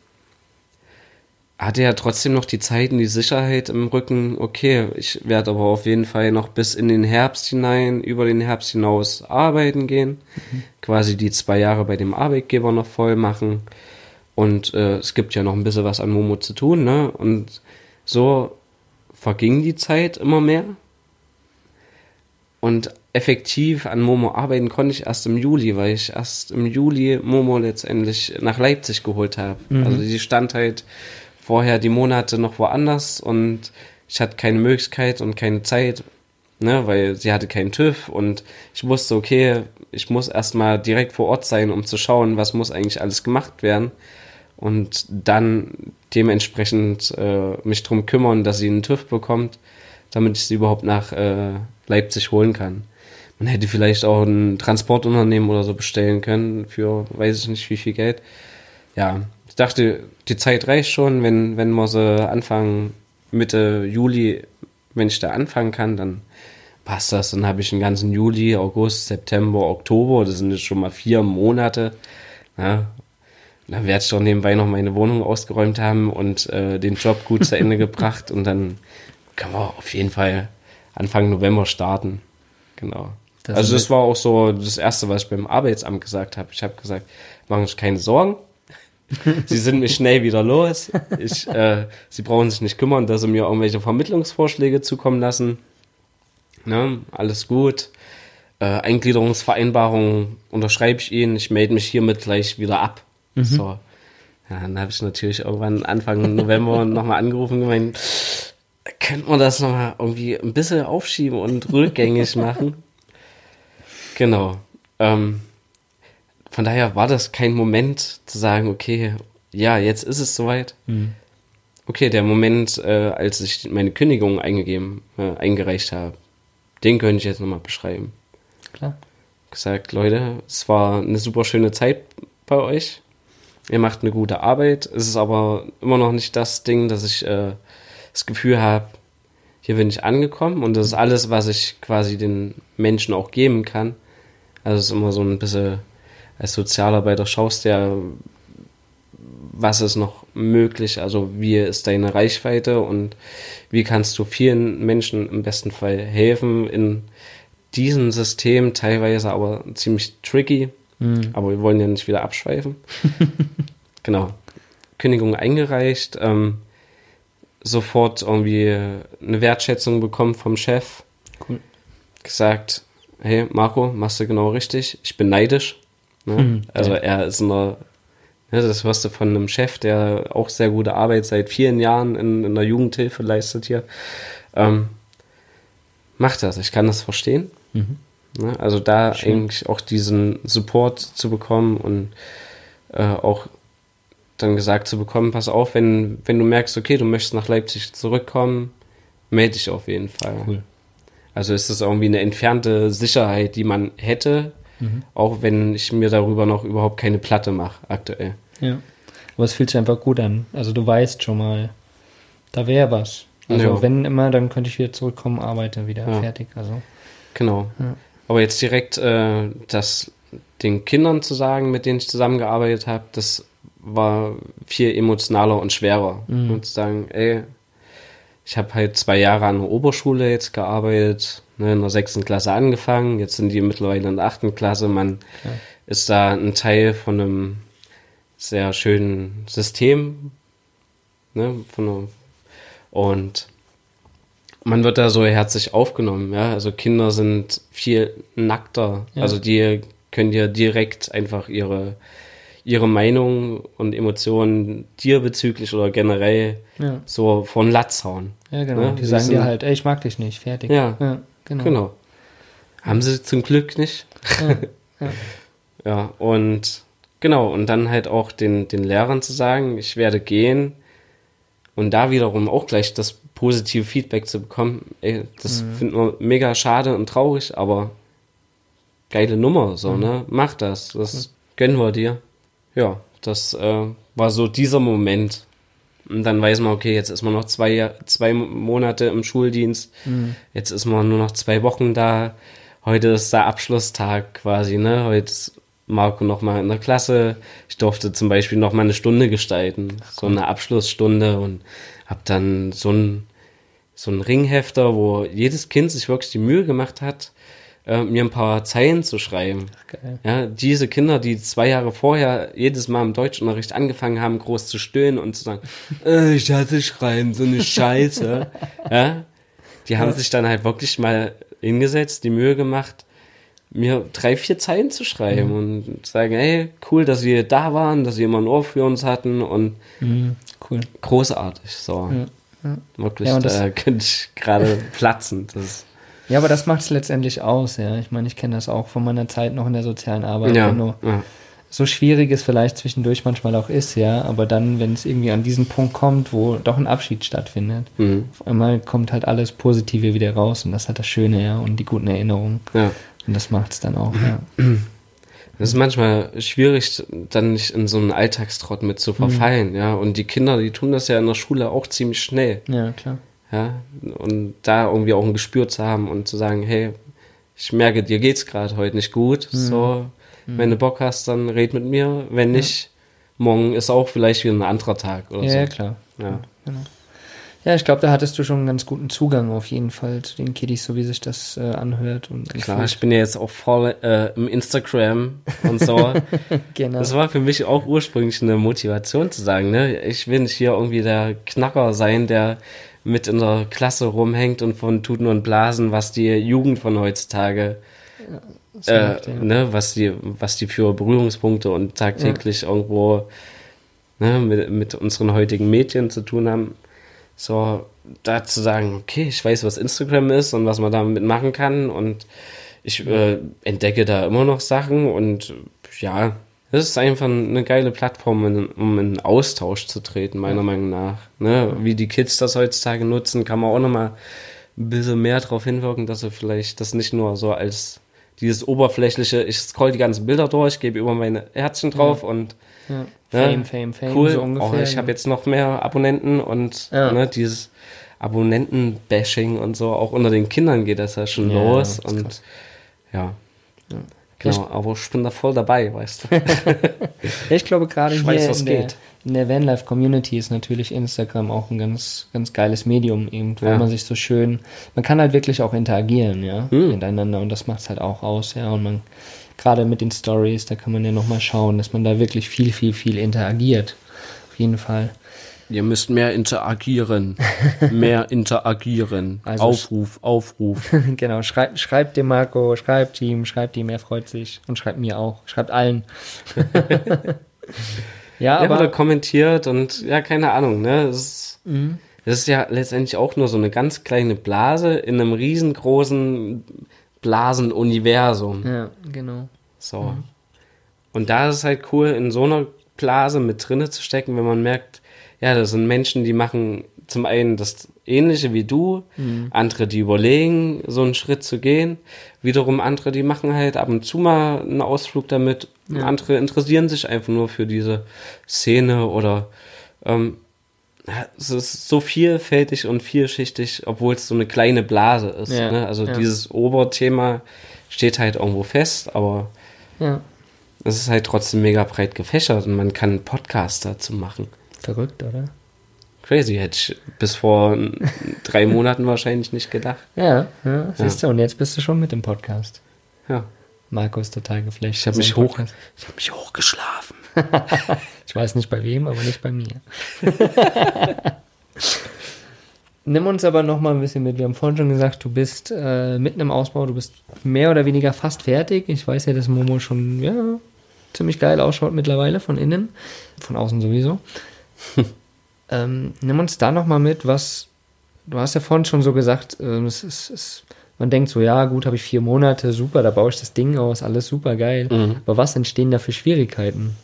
hatte ja trotzdem noch die Zeit und die Sicherheit im Rücken, okay, ich werde aber auf jeden Fall noch bis in den Herbst hinein, über den Herbst hinaus arbeiten gehen, quasi die zwei Jahre bei dem Arbeitgeber noch voll machen. Und äh, es gibt ja noch ein bisschen was an Momo zu tun, ne? Und so verging die Zeit immer mehr. Und effektiv an Momo arbeiten konnte ich erst im Juli, weil ich erst im Juli Momo letztendlich nach Leipzig geholt habe. Mhm. Also die stand halt vorher die Monate noch woanders und ich hatte keine Möglichkeit und keine Zeit, ne, weil sie hatte keinen TÜV und ich wusste, okay, ich muss erstmal direkt vor Ort sein, um zu schauen, was muss eigentlich alles gemacht werden und dann dementsprechend äh, mich drum kümmern, dass sie einen TÜV bekommt, damit ich sie überhaupt nach äh, Leipzig holen kann. Man hätte vielleicht auch ein Transportunternehmen oder so bestellen können für weiß ich nicht wie viel Geld. Ja, ich dachte, die Zeit reicht schon, wenn, wenn wir so Anfang, Mitte Juli, wenn ich da anfangen kann, dann passt das. Dann habe ich den ganzen Juli, August, September, Oktober, das sind jetzt schon mal vier Monate. Ja, dann werde ich doch nebenbei noch meine Wohnung ausgeräumt haben und äh, den Job gut zu Ende gebracht und dann können wir auf jeden Fall Anfang November starten. Genau. Das also das war auch so das Erste, was ich beim Arbeitsamt gesagt habe. Ich habe gesagt, machen sich keine Sorgen. Sie sind mich schnell wieder los. Ich, äh, Sie brauchen sich nicht kümmern, dass Sie mir irgendwelche Vermittlungsvorschläge zukommen lassen. Ne? Alles gut. Äh, Eingliederungsvereinbarung unterschreibe ich Ihnen. Ich melde mich hiermit gleich wieder ab. So. Ja, dann habe ich natürlich irgendwann Anfang November nochmal angerufen und gemeint, könnte man das nochmal irgendwie ein bisschen aufschieben und rückgängig machen? Genau. Ähm, von daher war das kein Moment zu sagen, okay, ja, jetzt ist es soweit. Mhm. Okay, der Moment, äh, als ich meine Kündigung eingegeben, äh, eingereicht habe, den könnte ich jetzt nochmal beschreiben. Klar. Gesagt, Leute, es war eine super schöne Zeit bei euch. Ihr macht eine gute Arbeit. Es ist aber immer noch nicht das Ding, dass ich äh, das Gefühl habe, hier bin ich angekommen und das ist alles, was ich quasi den Menschen auch geben kann. Also es ist immer so ein bisschen als Sozialarbeiter schaust ja, was ist noch möglich, also wie ist deine Reichweite und wie kannst du vielen Menschen im besten Fall helfen in diesem System, teilweise aber ziemlich tricky, Mhm. aber wir wollen ja nicht wieder abschweifen. genau. Kündigung eingereicht, ähm, sofort irgendwie eine Wertschätzung bekommen vom Chef. Cool. Gesagt, hey Marco, machst du genau richtig. Ich bin neidisch. Ne? Mhm, also er ist in einer, ne, das hörst du von einem Chef, der auch sehr gute Arbeit seit vielen Jahren in, in der Jugendhilfe leistet hier. Ähm, macht das, ich kann das verstehen. Mhm. Ne? Also da Schön. eigentlich auch diesen Support zu bekommen und äh, auch dann gesagt zu bekommen, pass auf, wenn, wenn du merkst, okay, du möchtest nach Leipzig zurückkommen, melde dich auf jeden Fall. Cool. Also ist das irgendwie eine entfernte Sicherheit, die man hätte, auch wenn ich mir darüber noch überhaupt keine Platte mache aktuell. Ja. Aber es fühlt sich einfach gut an. Also du weißt schon mal, da wäre was. Also Ja. wenn immer, dann könnte ich wieder zurückkommen, arbeite wieder Ja. fertig. Also Genau. Ja. Aber jetzt direkt äh, das den Kindern zu sagen, mit denen ich zusammengearbeitet habe, das war viel emotionaler und schwerer. Mhm. Und zu sagen, ey, ich habe halt zwei Jahre an der Oberschule jetzt gearbeitet, ne, in der sechsten Klasse angefangen, jetzt sind die mittlerweile in der achten Klasse. Man Ja. ist da ein Teil von einem sehr schönen System, ne, von und man wird da so herzlich aufgenommen, ja. Also Kinder sind viel nackter. Ja. Also die können dir direkt einfach ihre, ihre Meinung und Emotionen dir bezüglich oder generell ja, so von Latz hauen. ja genau. Ne? Die Die sagen sind- dir halt, ey, ich mag dich nicht, fertig. Ja. genau. Genau. Haben sie zum Glück nicht. Ja, ja. Ja, und genau, und dann halt auch den, den Lehrern zu sagen, ich werde gehen und da wiederum auch gleich das positive Feedback zu bekommen, ey, das finden wir mega schade und traurig, aber geile Nummer, so, ne? Mach das, das gönnen wir dir. Ja, das äh, war so dieser Moment. Und dann weiß man, okay, jetzt ist man noch zwei, zwei Monate im Schuldienst, Mhm. jetzt ist man nur noch zwei Wochen da heute ist der Abschlusstag quasi, ne? Heute ist Marco nochmal in der Klasse. Ich durfte zum Beispiel nochmal eine Stunde gestalten, so eine Abschlussstunde und hab dann so ein, so ein Ringhefter, wo jedes Kind sich wirklich die Mühe gemacht hat, äh, mir ein paar Zeilen zu schreiben. Geil. Ja, diese Kinder, die zwei Jahre vorher jedes Mal im Deutschunterricht angefangen haben, groß zu stöhnen und zu sagen, äh, ich hasse Schreiben, so eine Scheiße. ja, die haben sich dann halt wirklich mal hingesetzt, die Mühe gemacht, mir drei, vier Zeilen zu schreiben und sagen, hey, cool, dass ihr da waren, dass ihr immer ein Ohr für uns hatten und Mhm, cool. großartig. So, wirklich, Ja, und das- da könnte ich gerade platzen. Das, Ja, aber das macht es letztendlich aus, ja. Ich meine, ich kenne das auch von meiner Zeit noch in der sozialen Arbeit. ja, du ja, so schwierig es vielleicht zwischendurch manchmal auch ist, ja, aber dann, wenn es irgendwie an diesen Punkt kommt, wo doch ein Abschied stattfindet, mhm, auf einmal kommt halt alles Positive wieder raus und das hat das Schöne, ja, und die guten Erinnerungen. ja. Und das macht es dann auch, ja. Das ist manchmal schwierig, dann nicht in so einen Alltagstrott mit zu verfallen, ja. Und die Kinder, die tun das ja in der Schule auch ziemlich schnell, Ja, klar. Ja. Und da irgendwie auch ein Gespür zu haben und zu sagen, hey, ich merke, dir geht's gerade heute nicht gut, so, wenn du Bock hast, dann red mit mir. Wenn nicht, morgen ist auch vielleicht wieder ein anderer Tag oder Ja, so. ja, klar. Ja. Genau. Ja, ich glaube, da hattest du schon einen ganz guten Zugang auf jeden Fall zu den Kiddies, so wie sich das äh, anhört. Und Klar, ich bin ja jetzt auch voll äh, im Instagram und so. genau. Das war für mich auch ursprünglich eine Motivation zu sagen, ne, ich will nicht hier irgendwie der Knacker sein, der mit in der Klasse rumhängt und von Tuten und Blasen, was die Jugend von heutzutage, So äh, macht, ja. ne, was die, was die für Berührungspunkte und tagtäglich irgendwo ne, mit, mit unseren heutigen Medien zu tun haben. So, da zu sagen, okay, ich weiß, was Instagram ist und was man damit machen kann und ich äh, entdecke da immer noch Sachen und ja, es ist einfach eine geile Plattform, um in Austausch zu treten, meiner Meinung nach. Ne? Wie die Kids das heutzutage nutzen, kann man auch nochmal ein bisschen mehr darauf hinwirken, dass sie vielleicht das nicht nur so als dieses oberflächliche, ich scroll die ganzen Bilder durch, gebe immer meine Herzchen drauf und ja. ne, Fame, Fame, Fame, cool, so ungefähr. oh, ich habe jetzt noch mehr Abonnenten und Ja. ne, dieses Abonnenten-Bashing und so, auch unter den Kindern geht das ja schon Ja, los das und krass. ja. Genau, aber ich bin da voll dabei, weißt du. Ich glaube, gerade Ich hier weiß, in, der, in der Vanlife-Community ist natürlich Instagram auch ein ganz, ganz geiles Medium, eben, wo Ja. man sich so schön, man kann halt wirklich auch interagieren, ja, Hm. miteinander und das macht es halt auch aus, ja, und man, gerade mit den Stories, da kann man ja nochmal schauen, dass man da wirklich viel, viel, viel interagiert. Auf jeden Fall. Ihr müsst mehr interagieren. Mehr interagieren. Also- Aufruf, Aufruf. genau, schreibt, schreibt dem Marco, schreibt ihm, schreibt ihm, er freut sich und schreibt mir auch, schreibt allen. ja, Ja, oder aber kommentiert und ja, keine Ahnung, ne? Es ist, Mhm. es ist ja letztendlich auch nur so eine ganz kleine Blase in einem riesengroßen Blasenuniversum. ja, genau. So. Und da ist es halt cool, in so einer Blase mit drinne zu stecken, wenn man merkt, ja, das sind Menschen, die machen zum einen das Ähnliche wie du, andere, die überlegen, so einen Schritt zu gehen. Wiederum andere, die machen halt ab und zu mal einen Ausflug damit. Andere interessieren sich einfach nur für diese Szene oder ähm, ja, es ist so vielfältig und vielschichtig, obwohl es so eine kleine Blase ist. Ja, Ne? Also ja. dieses Oberthema steht halt irgendwo fest, aber Ja, es ist halt trotzdem mega breit gefächert und man kann einen Podcast dazu machen. Verrückt, oder? Crazy, hätte ich bis vor drei Monaten wahrscheinlich nicht gedacht. Ja, ja siehst du, und jetzt bist du schon mit dem Podcast. Ja, Marco ist total geflasht. ich habe mich hoch, ich habe mich hochgeschlafen. Ich weiß nicht bei wem, aber nicht bei mir. Nimm uns aber noch mal ein bisschen mit. Wir haben vorhin schon gesagt, du bist äh, mitten im Ausbau, du bist mehr oder weniger fast fertig. Ich weiß ja, dass Momo schon ja, ziemlich geil ausschaut mittlerweile von innen, von außen sowieso. ähm, nimm uns da noch mal mit, was du hast ja vorhin schon so gesagt, ähm, es ist, es, man denkt so, ja gut, habe ich vier Monate, super, da baue ich das Ding aus, alles super geil. Mhm. Aber was entstehen da für Schwierigkeiten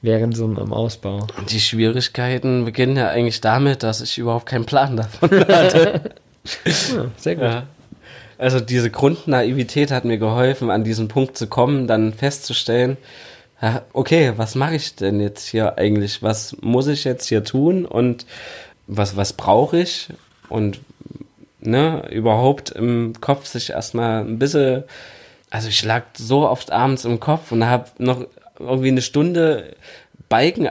während so einem Ausbau? Und die Schwierigkeiten beginnen ja eigentlich damit, dass ich überhaupt keinen Plan davon hatte. Ja, sehr gut. Ja. Also diese Grundnaivität hat mir geholfen, an diesen Punkt zu kommen, dann festzustellen, okay, was mache ich denn jetzt hier eigentlich? Was muss ich jetzt hier tun und was, was brauche ich? Und ne, überhaupt im Kopf sich erstmal ein bisschen, also ich lag so oft abends im Kopf und habe noch irgendwie eine Stunde Balken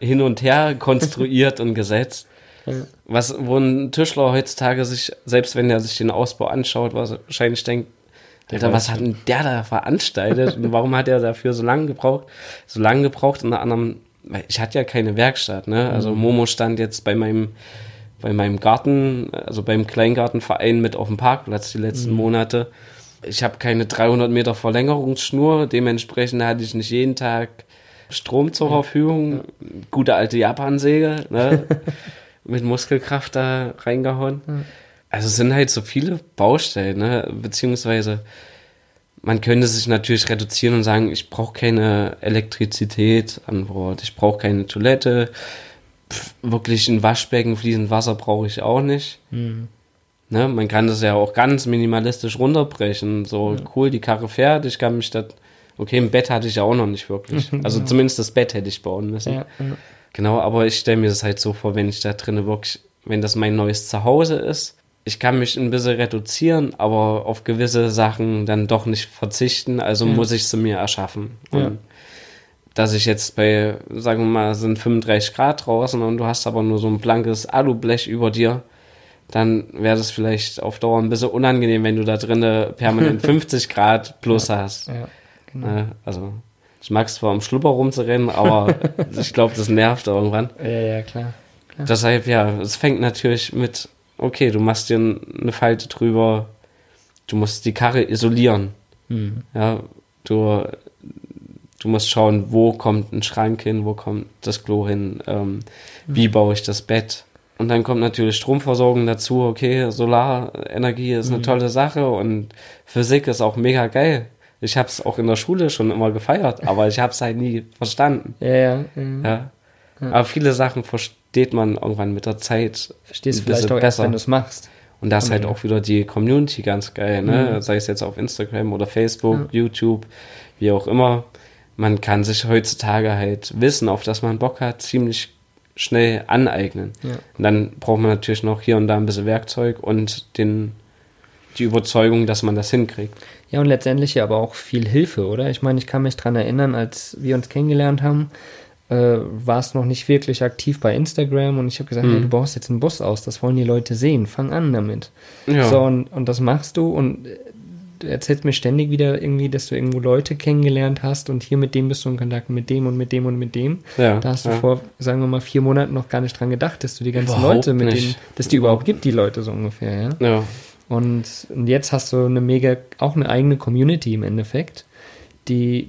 hin und her konstruiert und gesetzt. Was, wo ein Tischler heutzutage sich, selbst wenn er sich den Ausbau anschaut, wahrscheinlich denkt, Alter, was hat denn der da veranstaltet und warum hat er dafür so lange gebraucht? So lange gebraucht, unter anderem, weil ich hatte ja keine Werkstatt, ne? Also Mhm. Momo stand jetzt bei meinem, bei meinem Garten, also beim Kleingartenverein mit auf dem Parkplatz die letzten Mhm. Monate. Ich habe keine 300 Meter Verlängerungsschnur, dementsprechend hatte ich nicht jeden Tag Strom zur Verfügung. Gute alte Japansäge, ne? mit Muskelkraft da reingehauen. Also es sind halt so viele Baustellen, ne? beziehungsweise man könnte sich natürlich reduzieren und sagen, ich brauche keine Elektrizität an Bord, ich brauche keine Toilette, Pff, wirklich ein Waschbecken, fließend Wasser brauche ich auch nicht. Mhm. Ne? Man kann das ja auch ganz minimalistisch runterbrechen. So, cool, die Karre fährt, ich kann mich da. Okay, ein Bett hatte ich ja auch noch nicht wirklich. Also zumindest das Bett hätte ich bauen müssen. Ja, ja. Genau, aber ich stelle mir das halt so vor, wenn ich da drinnen wirklich, wenn das mein neues Zuhause ist, ich kann mich ein bisschen reduzieren, aber auf gewisse Sachen dann doch nicht verzichten, also muss ich sie mir erschaffen. Und Ja. dass ich jetzt bei, sagen wir mal, sind 35 Grad draußen und du hast aber nur so ein blankes Alublech über dir, dann wäre das vielleicht auf Dauer ein bisschen unangenehm, wenn du da drinnen permanent 50 Grad plus hast. ja, genau. Ne? Also, ich mag es zwar im Schlupper rumzurennen, aber ich glaube, das nervt irgendwann. Ja, ja, klar. klar. Deshalb, ja, es fängt natürlich mit, okay, du machst dir eine Falte drüber, du musst die Karre isolieren. Mhm. Ja, du, du musst schauen, wo kommt ein Schrank hin, wo kommt das Klo hin, ähm, wie baue ich das Bett. Und dann kommt natürlich Stromversorgung dazu, okay, Solarenergie ist eine tolle Sache und Physik ist auch mega geil. Ich habe es auch in der Schule schon immer gefeiert, aber ich habe es halt nie verstanden. Ja, ja. ja. Ja. Aber viele Sachen versteht man irgendwann mit der Zeit. Verstehst du vielleicht auch erst, wenn du es machst. Und da ist halt Ja. auch wieder die Community ganz geil, ne? Sei es jetzt auf Instagram oder Facebook, YouTube, wie auch immer. Man kann sich heutzutage halt Wissen, auf das man Bock hat, ziemlich schnell aneignen. Ja. Und dann braucht man natürlich noch hier und da ein bisschen Werkzeug und den, die Überzeugung, dass man das hinkriegt. Ja, und letztendlich ja aber auch viel Hilfe, oder? Ich meine, ich kann mich dran erinnern, als wir uns kennengelernt haben, äh, warst noch nicht wirklich aktiv bei Instagram und ich habe gesagt, hey, du baust jetzt einen Bus aus, das wollen die Leute sehen, fang an damit. Ja. So, und, und das machst du und äh, du erzählst mir ständig wieder irgendwie, dass du irgendwo Leute kennengelernt hast und hier mit dem bist du in Kontakt, mit dem und mit dem und mit dem. Ja, da hast du ja. vor, sagen wir mal, vier Monaten noch gar nicht dran gedacht, dass du die ganzen Überhaupt Leute mit nicht. denen, dass die überhaupt gibt, die Leute so ungefähr, ja. Ja. Und, und jetzt hast du eine mega, auch eine eigene Community im Endeffekt, die,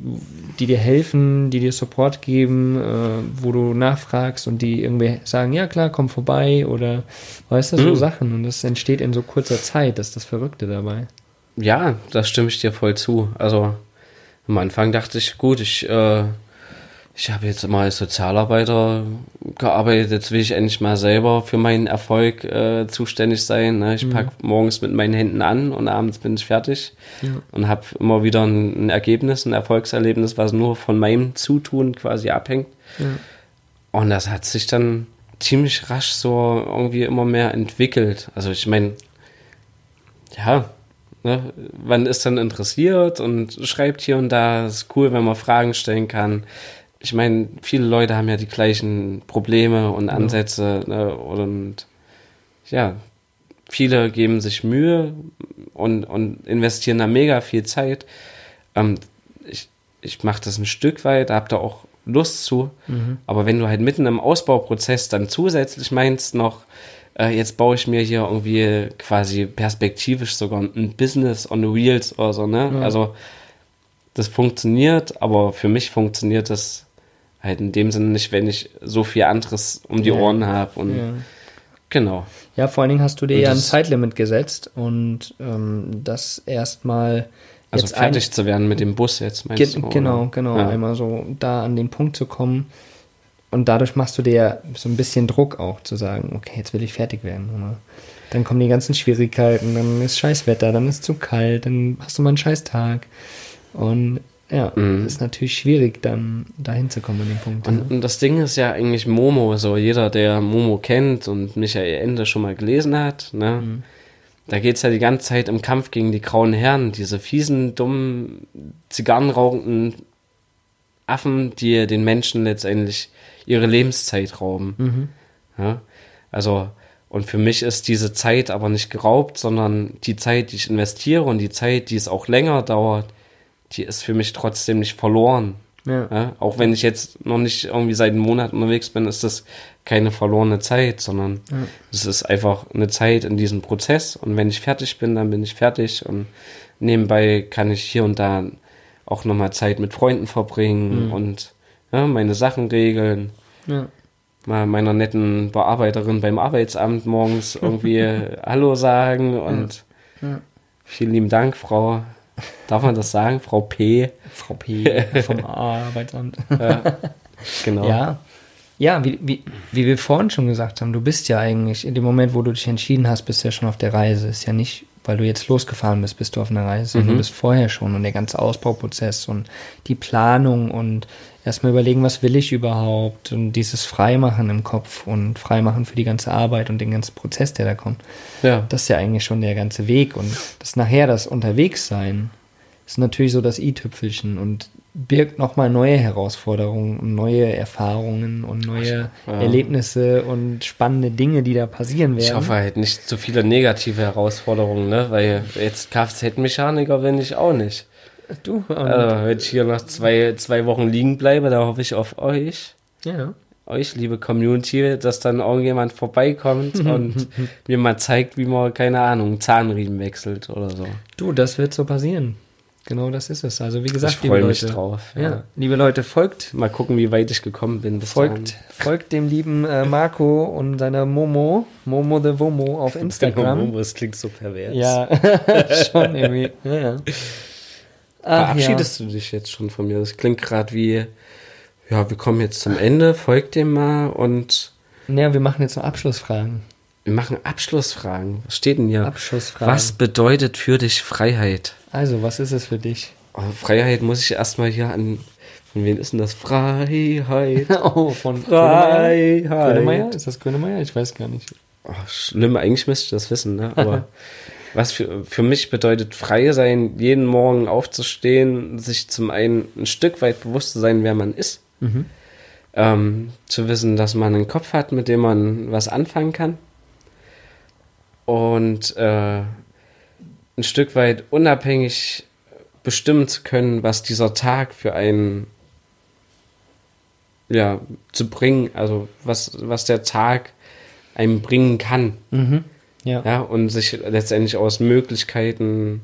die dir helfen, die dir Support geben, äh, wo du nachfragst und die irgendwie sagen, ja klar, komm vorbei oder weißt du, so Mhm. Sachen. Und das entsteht in so kurzer Zeit, das ist das Verrückte dabei. Ja, da stimme ich dir voll zu. Also am Anfang dachte ich, gut, ich, äh, ich habe jetzt immer als Sozialarbeiter gearbeitet, jetzt will ich endlich mal selber für meinen Erfolg äh, zuständig sein. Ne? Ich pack morgens mit meinen Händen an und abends bin ich fertig Ja. und habe immer wieder ein, ein Ergebnis, ein Erfolgserlebnis, was nur von meinem Zutun quasi abhängt. Ja. Und das hat sich dann ziemlich rasch so irgendwie immer mehr entwickelt. Also ich meine, ja, ne, man ist dann interessiert und schreibt hier und da. ist cool, wenn man Fragen stellen kann. Ich meine, viele Leute haben ja die gleichen Probleme und Ansätze ne, und ja, viele geben sich Mühe und, und investieren da mega viel Zeit. Ähm, ich ich mache das ein Stück weit, habe da auch Lust zu. Aber wenn du halt mitten im Ausbauprozess dann zusätzlich meinst noch, äh, jetzt baue ich mir hier irgendwie quasi perspektivisch sogar ein Business on the Wheels oder so, ne? Ja. Also das funktioniert, aber für mich funktioniert das halt in dem Sinne nicht, wenn ich so viel anderes um die Ja. Ohren habe und Ja. genau. ja, vor allen Dingen hast du dir Und ja ein Zeitlimit gesetzt und ähm, das erstmal Also jetzt fertig zu werden mit dem Bus jetzt, meinst Ge du? genau, oder? genau. Ja. Einmal so da an den Punkt zu kommen. Und dadurch machst du dir ja so ein bisschen Druck auch zu sagen, okay, jetzt will ich fertig werden. Oder? Dann kommen die ganzen Schwierigkeiten, dann ist scheiß Wetter, dann ist zu kalt, dann hast du mal einen scheiß Tag. Und ja, Mhm. ist natürlich schwierig, dann dahin zu kommen an den Punkt. Und, und das Ding ist ja eigentlich Momo, so jeder, der Momo kennt und Michael Ende schon mal gelesen hat, ne, da geht's ja die ganze Zeit im Kampf gegen die grauen Herren, diese fiesen, dummen, zigarrenrauchenden Affen, die den Menschen letztendlich ihre Lebenszeit rauben. Ja? Also, und für mich ist diese Zeit aber nicht geraubt, sondern die Zeit, die ich investiere und die Zeit, die es auch länger dauert, die ist für mich trotzdem nicht verloren. Ja. Ja? Auch wenn ich jetzt noch nicht irgendwie seit einem Monat unterwegs bin, ist das keine verlorene Zeit, sondern es ist einfach eine Zeit in diesem Prozess. Und wenn ich fertig bin, dann bin ich fertig. Und nebenbei kann ich hier und da auch nochmal Zeit mit Freunden verbringen und ja, meine Sachen regeln Ja. mal meiner netten Bearbeiterin beim Arbeitsamt morgens irgendwie Hallo sagen und Ja. vielen lieben Dank, Frau. Darf man das sagen? Frau P. Frau P. vom Arbeitsamt. Genau. Ja. Ja, wie, wie, wie wir vorhin schon gesagt haben, du bist ja eigentlich, in dem Moment, wo du dich entschieden hast, bist du ja schon auf der Reise. Ist ja nicht, weil du jetzt losgefahren bist, bist du auf einer Reise, sondern du bist vorher schon und der ganze Ausbauprozess und die Planung und erstmal überlegen, was will ich überhaupt und dieses Freimachen im Kopf und Freimachen für die ganze Arbeit und den ganzen Prozess, der da kommt. Ja. Das ist ja eigentlich schon der ganze Weg und das nachher das Unterwegssein ist natürlich so das i-Tüpfelchen und birgt nochmal neue Herausforderungen und neue Erfahrungen und neue Ja. Erlebnisse und spannende Dinge, die da passieren werden. Ich hoffe halt nicht so viele negative Herausforderungen, ne? Weil jetzt Kfz-Mechaniker bin ich auch nicht. Du, Also, wenn ich hier noch zwei, zwei Wochen liegen bleibe, da hoffe ich auf euch. ja. euch, liebe Community, dass dann irgendjemand vorbeikommt und mir mal zeigt, wie man, keine Ahnung, Zahnriemen wechselt oder so. Du, das wird so passieren. Genau das ist es. Also wie gesagt, Ich liebe mich Leute, drauf, Ja. ja. liebe Leute, folgt Mal gucken, wie weit ich gekommen bin. Folgt, folgt dem lieben äh, Marco und seiner Momo, Momo the Womo auf Instagram. Das klingt so pervers. Ja, schon irgendwie. Ja, ja. Verabschiedest du dich jetzt schon von mir? Das klingt gerade wie, ja, wir kommen jetzt zum Ende, folgt dem mal und ja. ja, wir machen jetzt noch Abschlussfragen. wir machen Abschlussfragen. Was steht denn hier? Abschlussfragen. Was bedeutet für dich Freiheit? Also, was ist es für dich? Oh, Freiheit muss ich erstmal hier an. Von wem ist denn das? Freiheit. Oh, von? Freiheit. Grönemeyer? Ist das Grönemeyer? Ich weiß gar nicht. Oh, schlimm, eigentlich müsste ich das wissen, ne? Aber was für, für mich bedeutet frei sein, jeden Morgen aufzustehen, sich zum einen ein Stück weit bewusst zu sein, wer man ist. Ähm, zu wissen, dass man einen Kopf hat, mit dem man was anfangen kann. Und äh, ein Stück weit unabhängig bestimmen zu können, was dieser Tag für einen ja, zu bringen, also was, was der Tag einem bringen kann. Ja. Ja, und sich letztendlich aus Möglichkeiten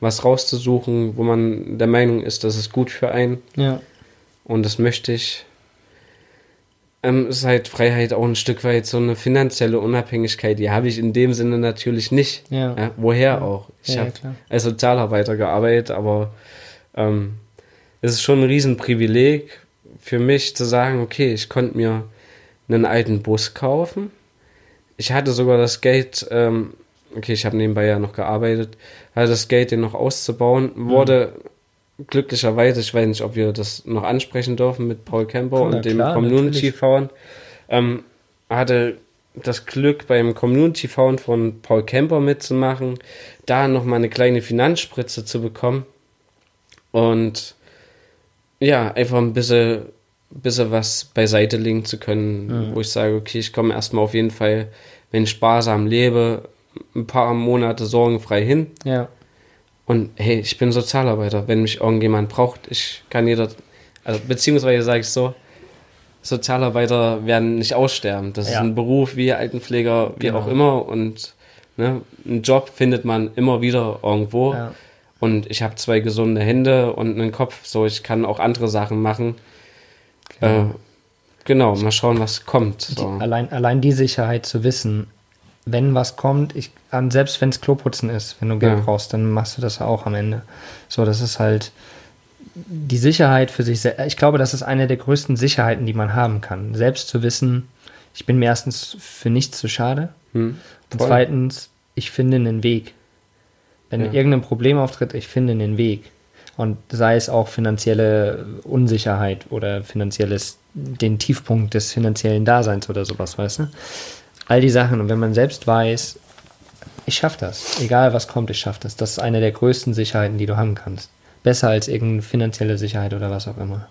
was rauszusuchen, wo man der Meinung ist, das ist gut für einen Ja. und das möchte ich. Ähm, ist halt Freiheit auch ein Stück weit so eine finanzielle Unabhängigkeit, die habe ich in dem Sinne natürlich nicht. Ja. woher auch? Ich Ja, ja, habe als Sozialarbeiter gearbeitet, aber ähm, es ist schon ein Riesenprivileg für mich zu sagen, okay, ich konnte mir einen alten Bus kaufen. Ich hatte sogar das Geld, ähm, okay, ich habe nebenbei ja noch gearbeitet, hatte das Geld, den noch auszubauen, Mhm. wurde glücklicherweise, ich weiß nicht, ob wir das noch ansprechen dürfen mit Paul Kemper Na und dem Community Found, ähm, hatte das Glück beim Community Found von Paul Kemper mitzumachen, da nochmal eine kleine Finanzspritze zu bekommen. Und ja, einfach ein bisschen, bisschen was beiseite legen zu können, wo ich sage, okay, ich komme erstmal auf jeden Fall, wenn ich sparsam lebe, ein paar Monate sorgenfrei hin. Ja. Und hey, ich bin Sozialarbeiter. Wenn mich irgendjemand braucht, ich kann jeder, also beziehungsweise sage ich so, Sozialarbeiter werden nicht aussterben. Das Ja. ist ein Beruf wie Altenpfleger, wie Genau. auch immer. Und ne, einen Job findet man immer wieder irgendwo. Ja. Und ich habe zwei gesunde Hände und einen Kopf, so ich kann auch andere Sachen machen. Äh, genau, mal schauen, was kommt. So. Allein, allein die Sicherheit zu wissen, wenn was kommt, ich, selbst wenn es Kloputzen ist, wenn du Geld Ja. brauchst, dann machst du das auch am Ende. So, das ist halt die Sicherheit für sich selbst. Ich glaube, das ist eine der größten Sicherheiten, die man haben kann. Selbst zu wissen, ich bin mir erstens für nichts zu schade. Hm, Und zweitens, ich finde einen Weg. Wenn Ja. irgendein Problem auftritt, ich finde einen Weg. Und sei es auch finanzielle Unsicherheit oder finanzielles, den Tiefpunkt des finanziellen Daseins oder sowas, weißt du? All die Sachen. Und wenn man selbst weiß, ich schaff das. Egal was kommt, ich schaff das. Das ist eine der größten Sicherheiten, die du haben kannst. Besser als irgendeine finanzielle Sicherheit oder was auch immer.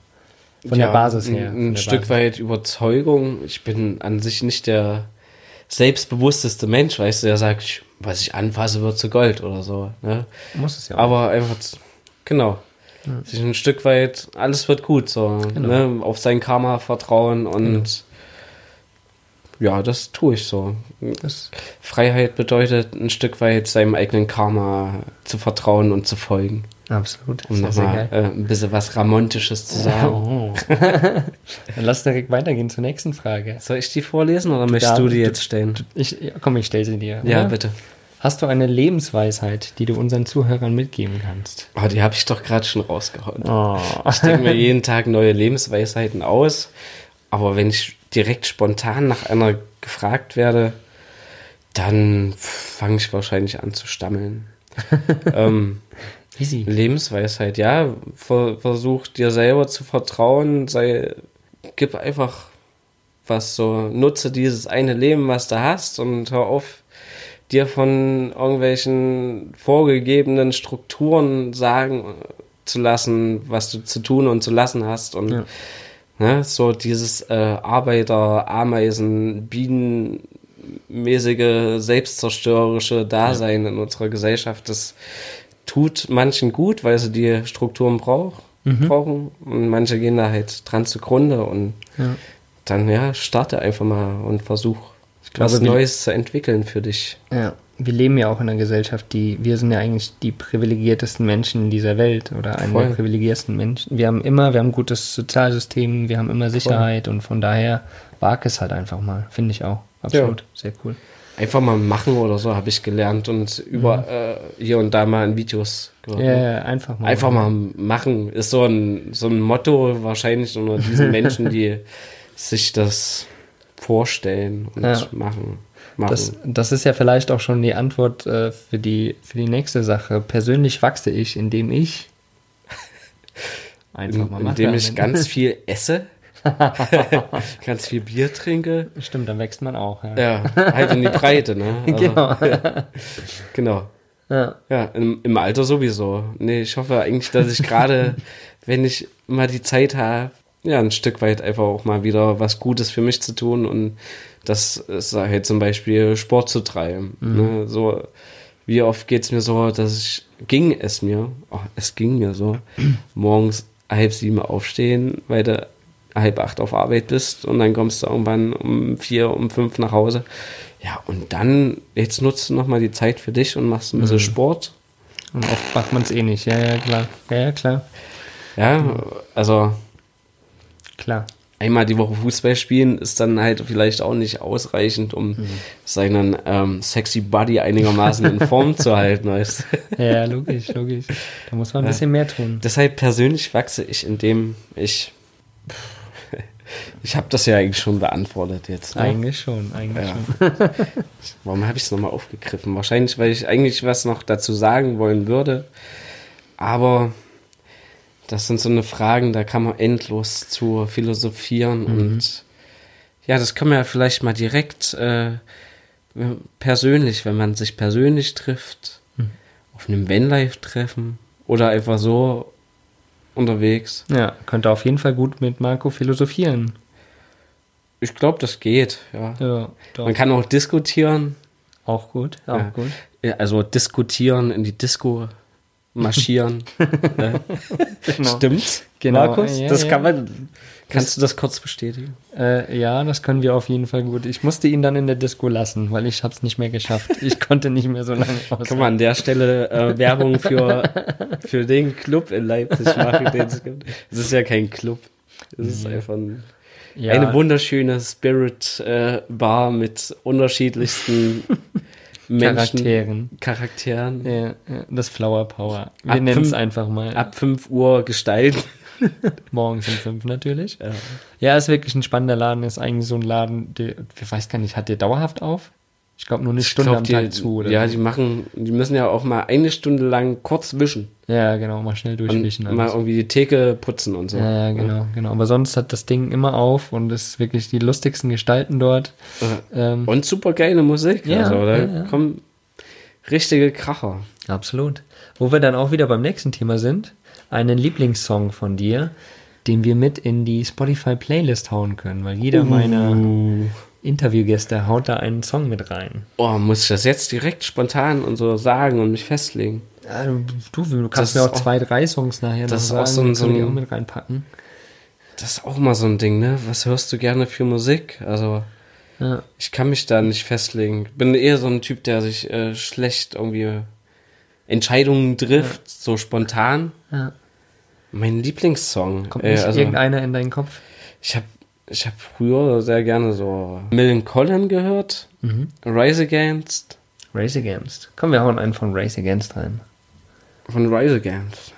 Von Ja, der Basis her. Ein, Stück Basis. weit Überzeugung. Ich bin an sich nicht der selbstbewussteste Mensch, weißt du, der sagt, ich- was ich anfasse, wird zu Gold oder so. Ne? Muss es ja auch. Aber einfach, genau. Sich ein Stück weit, alles wird gut, so, Genau. ne? auf sein Karma vertrauen und ja, das tue ich so. Das, Freiheit bedeutet ein Stück weit seinem eigenen Karma zu vertrauen und zu folgen. absolut. Um nochmal geil. äh, ein bisschen was Ramontisches zu sagen. Oh. Dann lass direkt weitergehen zur nächsten Frage. Soll ich die vorlesen oder möchtest du die du- jetzt stellen? Ich, ja, komm, ich stelle sie dir. Ja, oder? bitte. Hast du eine Lebensweisheit, die du unseren Zuhörern mitgeben kannst? Oh, die habe ich doch gerade schon rausgehauen. Oh. Ich denke mir jeden Tag neue Lebensweisheiten aus. Aber wenn ich direkt spontan nach einer gefragt werde, dann fange ich wahrscheinlich an zu stammeln. ähm, Easy. Lebensweisheit, ja. Ver versuch dir selber zu vertrauen, sei, gib einfach was so, nutze dieses eine Leben, was du hast und hör auf, dir von irgendwelchen vorgegebenen Strukturen sagen zu lassen, was du zu tun und zu lassen hast und Ja. ne, so dieses äh, Arbeiter, Ameisen, Bienenmäßige, selbstzerstörerische Dasein in unserer Gesellschaft, das tut manchen gut, weil sie die Strukturen brauch, brauchen und manche gehen da halt dran zugrunde und Ja. dann ja, starte einfach mal und versuch glaube, was Neues zu entwickeln für dich. Ja, wir leben ja auch in einer Gesellschaft, die, wir sind ja eigentlich die privilegiertesten Menschen in dieser Welt oder eine Voll. der privilegiertesten Menschen. Wir haben immer, wir haben ein gutes Sozialsystem, wir haben immer Sicherheit und von daher wag es halt einfach mal, finde ich auch. Absolut, sehr cool. Einfach mal machen oder so, habe ich gelernt und über äh, hier und da mal in Videos gehört. Ja, ne? ja, einfach mal. Einfach mal machen ist so ein, so ein Motto wahrscheinlich unter diesen Menschen, die sich das vorstellen und Ja. machen. machen. Das, das ist ja vielleicht auch schon die Antwort äh, für, die, für die nächste Sache. Persönlich wachse ich, indem ich einfach mal mache. indem ich ganz viel esse, ganz viel Bier trinke. Stimmt, dann wächst man auch. Ja. Ja, halt in die Breite, ne? Also, Genau. genau. Ja. Ja, im, im Alter sowieso. Nee, ich hoffe eigentlich, dass ich gerade, wenn ich mal die Zeit habe, ja, ein Stück weit einfach auch mal wieder was Gutes für mich zu tun und das ist halt zum Beispiel Sport zu treiben. Ne? So, wie oft geht's mir so, dass ich, ging es mir, oh, es ging mir so, morgens halb sieben aufstehen, weil du halb acht auf Arbeit bist und dann kommst du irgendwann um vier, um fünf nach Hause. Ja, und dann, jetzt nutzt du nochmal die Zeit für dich und machst ein bisschen Sport. Und oft macht man es eh nicht. Ja, ja, klar. Ja, ja, klar. Ja, also Klar. einmal die Woche Fußball spielen ist dann halt vielleicht auch nicht ausreichend, um seinen ähm, sexy Body einigermaßen in Form zu halten. Weißt? Ja, ja, logisch, logisch. Da muss man ein bisschen mehr tun. Deshalb persönlich wachse ich, indem ich. Ich habe das ja eigentlich schon beantwortet jetzt. Ne? Eigentlich schon, eigentlich Ja. schon. Warum habe ich es nochmal aufgegriffen? Wahrscheinlich, weil ich eigentlich was noch dazu sagen wollen würde. Aber das sind so eine Fragen, da kann man endlos zu philosophieren. Und ja, das kann man ja vielleicht mal direkt äh, persönlich, wenn man sich persönlich trifft, auf einem Vanlife-Treffen oder einfach so unterwegs. Ja, könnte auf jeden Fall gut mit Marco philosophieren. Ich glaube, das geht, ja. Ja. Man kann auch diskutieren. auch gut, auch Ja. gut. Ja, also diskutieren, in die Disco marschieren. Genau. Stimmt's? Genau, Markus? ja, das ja. kann man. Kannst du das kurz bestätigen? Äh, ja, das können wir auf jeden Fall gut. Ich musste ihn dann in der Disco lassen, weil ich hab's nicht mehr geschafft. Ich konnte nicht mehr so lange aus. Kann man an der Stelle äh, Werbung für, für den Club in Leipzig machen, den es gibt. Es ist ja kein Club. Es ist einfach ein, ja, eine wunderschöne Spirit-Bar mit unterschiedlichsten Menschen. Charakteren. Charakteren. Ja, ja, das Flower Power. Wir nennen es einfach mal. Ab 5 Uhr gestalten. Morgens um fünf natürlich. Ja. Ja, ist wirklich ein spannender Laden. Ist eigentlich so ein Laden, der, ich weiß gar nicht, hat der dauerhaft auf? Ich glaube nur eine Ich Stunde glaub, am die, Tag zu. Oder ja, so. die machen, die müssen ja auch mal eine Stunde lang kurz wischen ja, genau, mal schnell und durchwischen. mal alles. irgendwie die Theke putzen und so. Ja, ja, genau, genau. Aber sonst hat das Ding immer auf und ist wirklich die lustigsten Gestalten dort. Ja. Ähm, Und super geile Musik. Ja, also, da ja, ja. kommen richtige Kracher. Absolut. Wo wir dann auch wieder beim nächsten Thema sind, einen Lieblingssong von dir, den wir mit in die Spotify-Playlist hauen können, weil jeder meiner Interviewgäste haut da einen Song mit rein. Oh, muss ich das jetzt direkt spontan und so sagen und mich festlegen? Ja, du, du kannst Das mir auch auch- zwei, drei Songs nachher noch das ist sagen, auch so ein- die auch mit reinpacken. Das ist auch mal so ein Ding, ne? Was hörst du gerne für Musik? Also, Ja. ich kann mich da nicht festlegen. Bin eher so ein Typ, der sich äh, schlecht irgendwie Entscheidungen trifft, so spontan. Ja. Mein Lieblingssong. Kommt äh, nicht also, irgendeiner in deinen Kopf? ich habe ich hab früher sehr gerne so Millen Collin gehört. Mhm. Rise Against. Race Against. Komm, wir hauen einen von Race Against rein. Von Rise Against.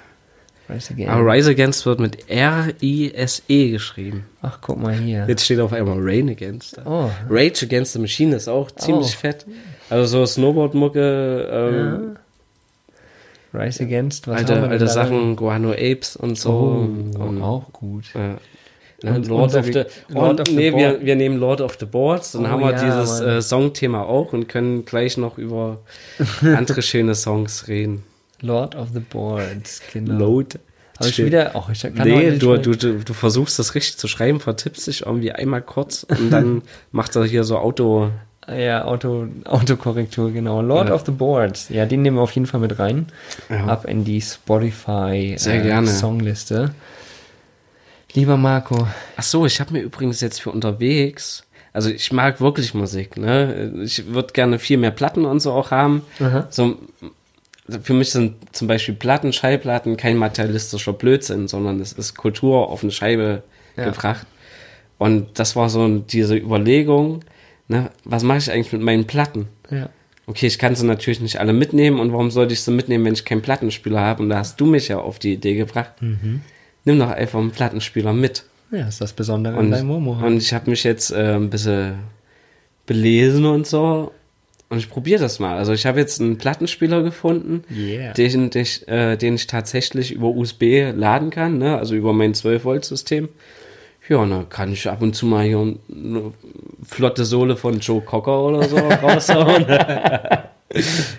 Race Against. Aber Rise Against wird mit R-I-S-E geschrieben. Ach, guck mal hier. Jetzt steht auf einmal Rain Against. Oh. Rage Against the Machine ist auch ziemlich Oh. fett. Also so Snowboard-Mucke, ähm, Race Against, was alte, alte Sachen, Guano Apes und so. Oh, und, auch gut. äh, Und Lord, of the, Lord of the nee, wir, wir nehmen Lord of the Boards, dann Oh haben wir ja, dieses äh, Songthema auch und können gleich noch über andere schöne Songs reden. Lord of the Boards, genau. Load. Habe ich wieder, oh, ich kann Nee, du, du, du, du versuchst das richtig zu schreiben, vertippst dich irgendwie einmal kurz und dann macht er hier so Auto. Ja, Auto, Autokorrektur, genau. Lord Ja. of the Boards. Ja, den nehmen wir auf jeden Fall mit rein. Ja. Ab in die Spotify Sehr äh, gerne. Songliste. Lieber Marco, Ach so, ich habe mir übrigens jetzt für unterwegs, also ich mag wirklich Musik, ne? Ich würde gerne viel mehr Platten und so auch haben. Aha. So, für mich sind zum Beispiel Platten, Schallplatten kein materialistischer Blödsinn, sondern es ist Kultur auf eine Scheibe Ja. gebracht. Und das war so diese Überlegung, ne? Was mache ich eigentlich mit meinen Platten? ja. Okay, ich kann sie natürlich nicht alle mitnehmen und warum sollte ich sie mitnehmen, wenn ich keinen Plattenspieler habe? Und da hast du mich ja auf die Idee gebracht. Nimm doch einfach einen Plattenspieler mit. Ja, ist das Besondere an Und, deinem Momo. und ich habe mich jetzt äh, ein bisschen belesen und so. Und ich probiere das mal. Also ich habe jetzt einen Plattenspieler gefunden, Yeah. den, den, ich, äh, den ich tatsächlich über USB laden kann, ne? also über mein 12-Volt-System. Ja, und dann kann ich ab und zu mal hier eine flotte Sohle von Joe Cocker oder so raushauen.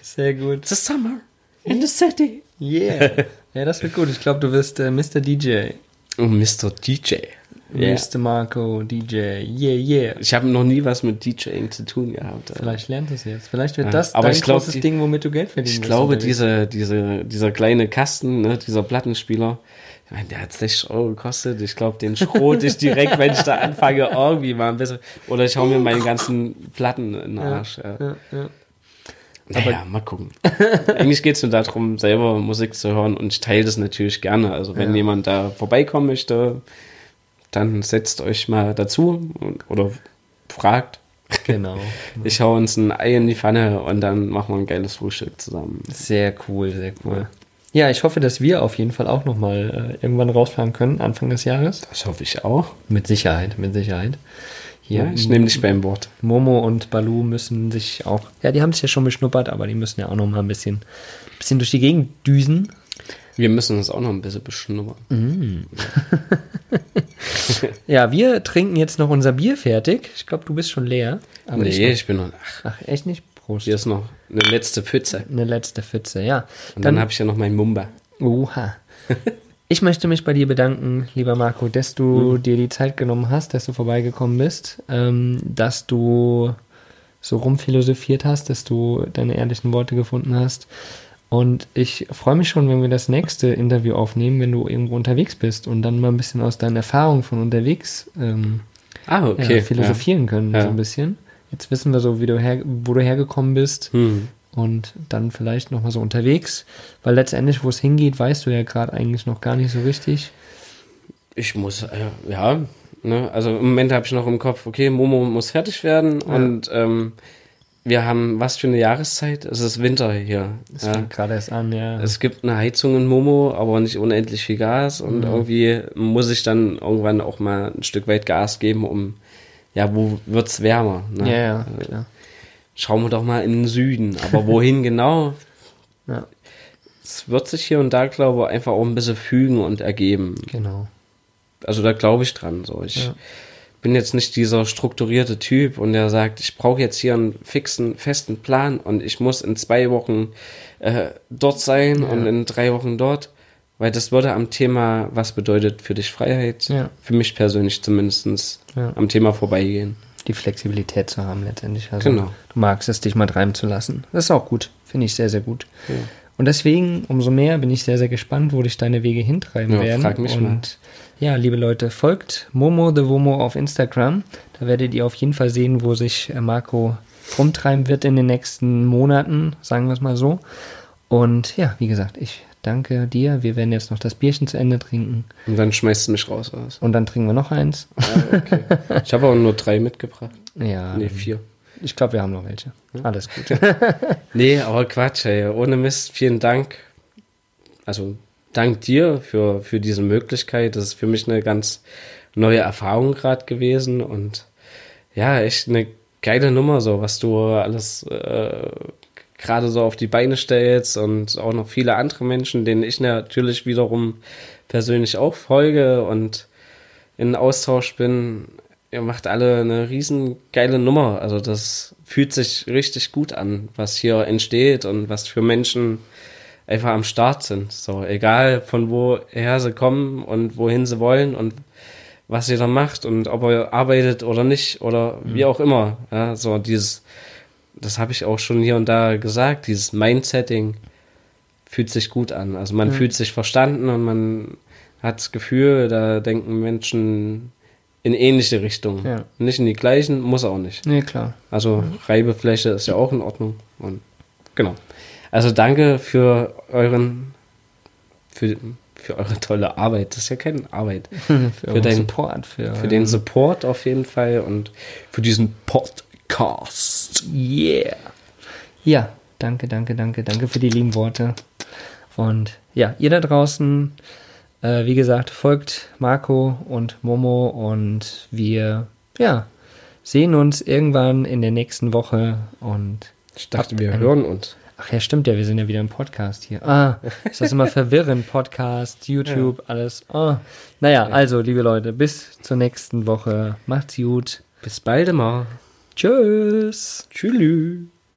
Sehr gut. It's a summer in the city. Yeah. Ja, das wird gut. Ich glaube, du wirst äh, Mr. DJ. Oh, Mr. DJ. Yeah. Mr. Marco, DJ. Yeah, yeah. Ich habe noch nie was mit DJing zu tun gehabt. Vielleicht lernt es jetzt. Vielleicht wird Ja, das aber dein ich glaub, großes die- Ding, womit du Geld verdienen Ich glaube, diese, diese, dieser kleine Kasten, ne, dieser Plattenspieler, ich meine, der hat 60 Euro gekostet. Ich glaube, den schrot ich direkt, wenn ich da anfange, irgendwie mal ein bisschen. Oder ich hau mir meine ganzen Platten in den Arsch. Ja. Ja, ja. Naja, mal gucken. Eigentlich geht es nur darum, selber Musik zu hören und ich teile das natürlich gerne. Also wenn Ja. jemand da vorbeikommen möchte, dann setzt euch mal dazu und, oder fragt. Genau. Ich hau uns ein Ei in die Pfanne und dann machen wir ein geiles Frühstück zusammen. Sehr cool, sehr cool. Ja, ich hoffe, dass wir auf jeden Fall auch nochmal äh, irgendwann rausfahren können, Anfang des Jahres. Das hoffe ich auch. Mit Sicherheit, mit Sicherheit. Ja, ich nehme dich beim Wort. Momo und Balu müssen sich auch, ja, die haben es ja schon beschnuppert, aber die müssen ja auch noch mal ein bisschen, bisschen durch die Gegend düsen. Wir müssen uns auch noch ein bisschen beschnuppern. Ja, wir trinken jetzt noch unser Bier fertig. Ich glaube, du bist schon leer. Aber nee, ich ich, bin noch. Ach, noch. Ach, echt nicht? Prost. hier ist noch eine letzte Pfütze. Eine letzte Pfütze, ja. Und dann, habe ich ja noch meinen Mumba. Oha. Ich möchte mich bei dir bedanken, lieber Marco, dass du dir die Zeit genommen hast, dass du vorbeigekommen bist, ähm, dass du so rumphilosophiert hast, dass du deine ehrlichen Worte gefunden hast. Und ich freue mich schon, wenn wir das nächste Interview aufnehmen, wenn du irgendwo unterwegs bist und dann mal ein bisschen aus deinen Erfahrungen von unterwegs ähm, Ah, okay. ja, philosophieren können, Ja. so ein bisschen. Jetzt wissen wir so, wie du her, wo du hergekommen bist Ja. Hm. Und dann vielleicht nochmal so unterwegs, weil letztendlich, wo es hingeht, weißt du ja gerade eigentlich noch gar nicht so richtig. Ich muss, äh, ja, ne, also im Moment habe ich noch im Kopf, okay, Momo muss fertig werden und ähm, wir haben was für eine Jahreszeit? Es ist Winter hier. Das Ja. fängt gerade erst an, ja. Es gibt eine Heizung in Momo, aber nicht unendlich viel Gas und irgendwie muss ich dann irgendwann auch mal ein Stück weit Gas geben, um, ja, wo wird's wärmer? Ne? ja, ja, klar. Schauen wir doch mal in den Süden. Aber wohin genau? Ja, Es wird sich hier und da, glaube ich, einfach auch ein bisschen fügen und ergeben. genau. Also da glaube ich dran. So. Ich Ja. bin jetzt nicht dieser strukturierte Typ und der sagt, ich brauche jetzt hier einen fixen, festen Plan und ich muss in zwei Wochen äh, dort sein Ja. und in drei Wochen dort. Weil das würde am Thema, was bedeutet für dich Freiheit, Ja. für mich persönlich zumindest am Thema vorbeigehen. Die Flexibilität zu haben letztendlich. Also Genau. du magst es, dich mal treiben zu lassen. Das ist auch gut. Finde ich sehr, sehr gut. Ja. Und deswegen, umso mehr bin ich sehr, sehr gespannt, wo dich deine Wege hintreiben Ja, werden. frag mich Und mal. ja, liebe Leute, folgt Momo the Womo auf Instagram. Da werdet ihr auf jeden Fall sehen, wo sich äh, Marco rumtreiben wird in den nächsten Monaten, sagen wir es mal so. Und ja, wie gesagt, ich danke dir. Wir werden jetzt noch das Bierchen zu Ende trinken. Und dann schmeißt du mich raus aus. Und dann trinken wir noch eins. Ich habe aber nur drei mitgebracht. Ja, Nee, vier. ich glaube, wir haben noch welche. Alles gut. Nee, aber Quatsch, ey. Ohne Mist, vielen Dank. Also, dank dir für, für diese Möglichkeit. Das ist für mich eine ganz neue Erfahrung gerade gewesen und ja, echt eine geile Nummer, so was du alles äh, gerade so auf die Beine stellst und auch noch viele andere Menschen, denen ich natürlich wiederum persönlich auch folge und in Austausch bin. Ihr macht alle eine riesen geile Nummer. Also das fühlt sich richtig gut an, was hier entsteht und was für Menschen einfach am Start sind. So, egal von woher sie kommen und wohin sie wollen und was ihr da macht und ob ihr arbeitet oder nicht oder wie auch immer. Ja, so dieses, das habe ich auch schon hier und da gesagt, dieses Mindsetting fühlt sich gut an. Also man fühlt sich verstanden und man hat das Gefühl, da denken Menschen in ähnliche Richtungen. Ja. Nicht in die gleichen, muss auch nicht. nee, klar. Also Reibefläche ist ja auch in Ordnung. Und genau. Also danke für euren, für, für eure tolle Arbeit. Das ist ja keine Arbeit. Für, Für deinen- Support. Für, Für den Support auf jeden Fall und für diesen Podcast. Yeah. Ja, danke, danke, danke, danke für die lieben Worte. Und ja, ihr da draußen, äh, wie gesagt, folgt Marco und Momo und wir, ja, sehen uns irgendwann in der nächsten Woche und Ich dachte, wir hören uns. Ach ja, stimmt ja, wir sind ja wieder im Podcast hier. Ah, ist das immer verwirrend? Podcast, YouTube, alles. Ah. Naja, also, liebe Leute, bis zur nächsten Woche. Macht's gut. Bis bald mal. Tschüss. Tschüss.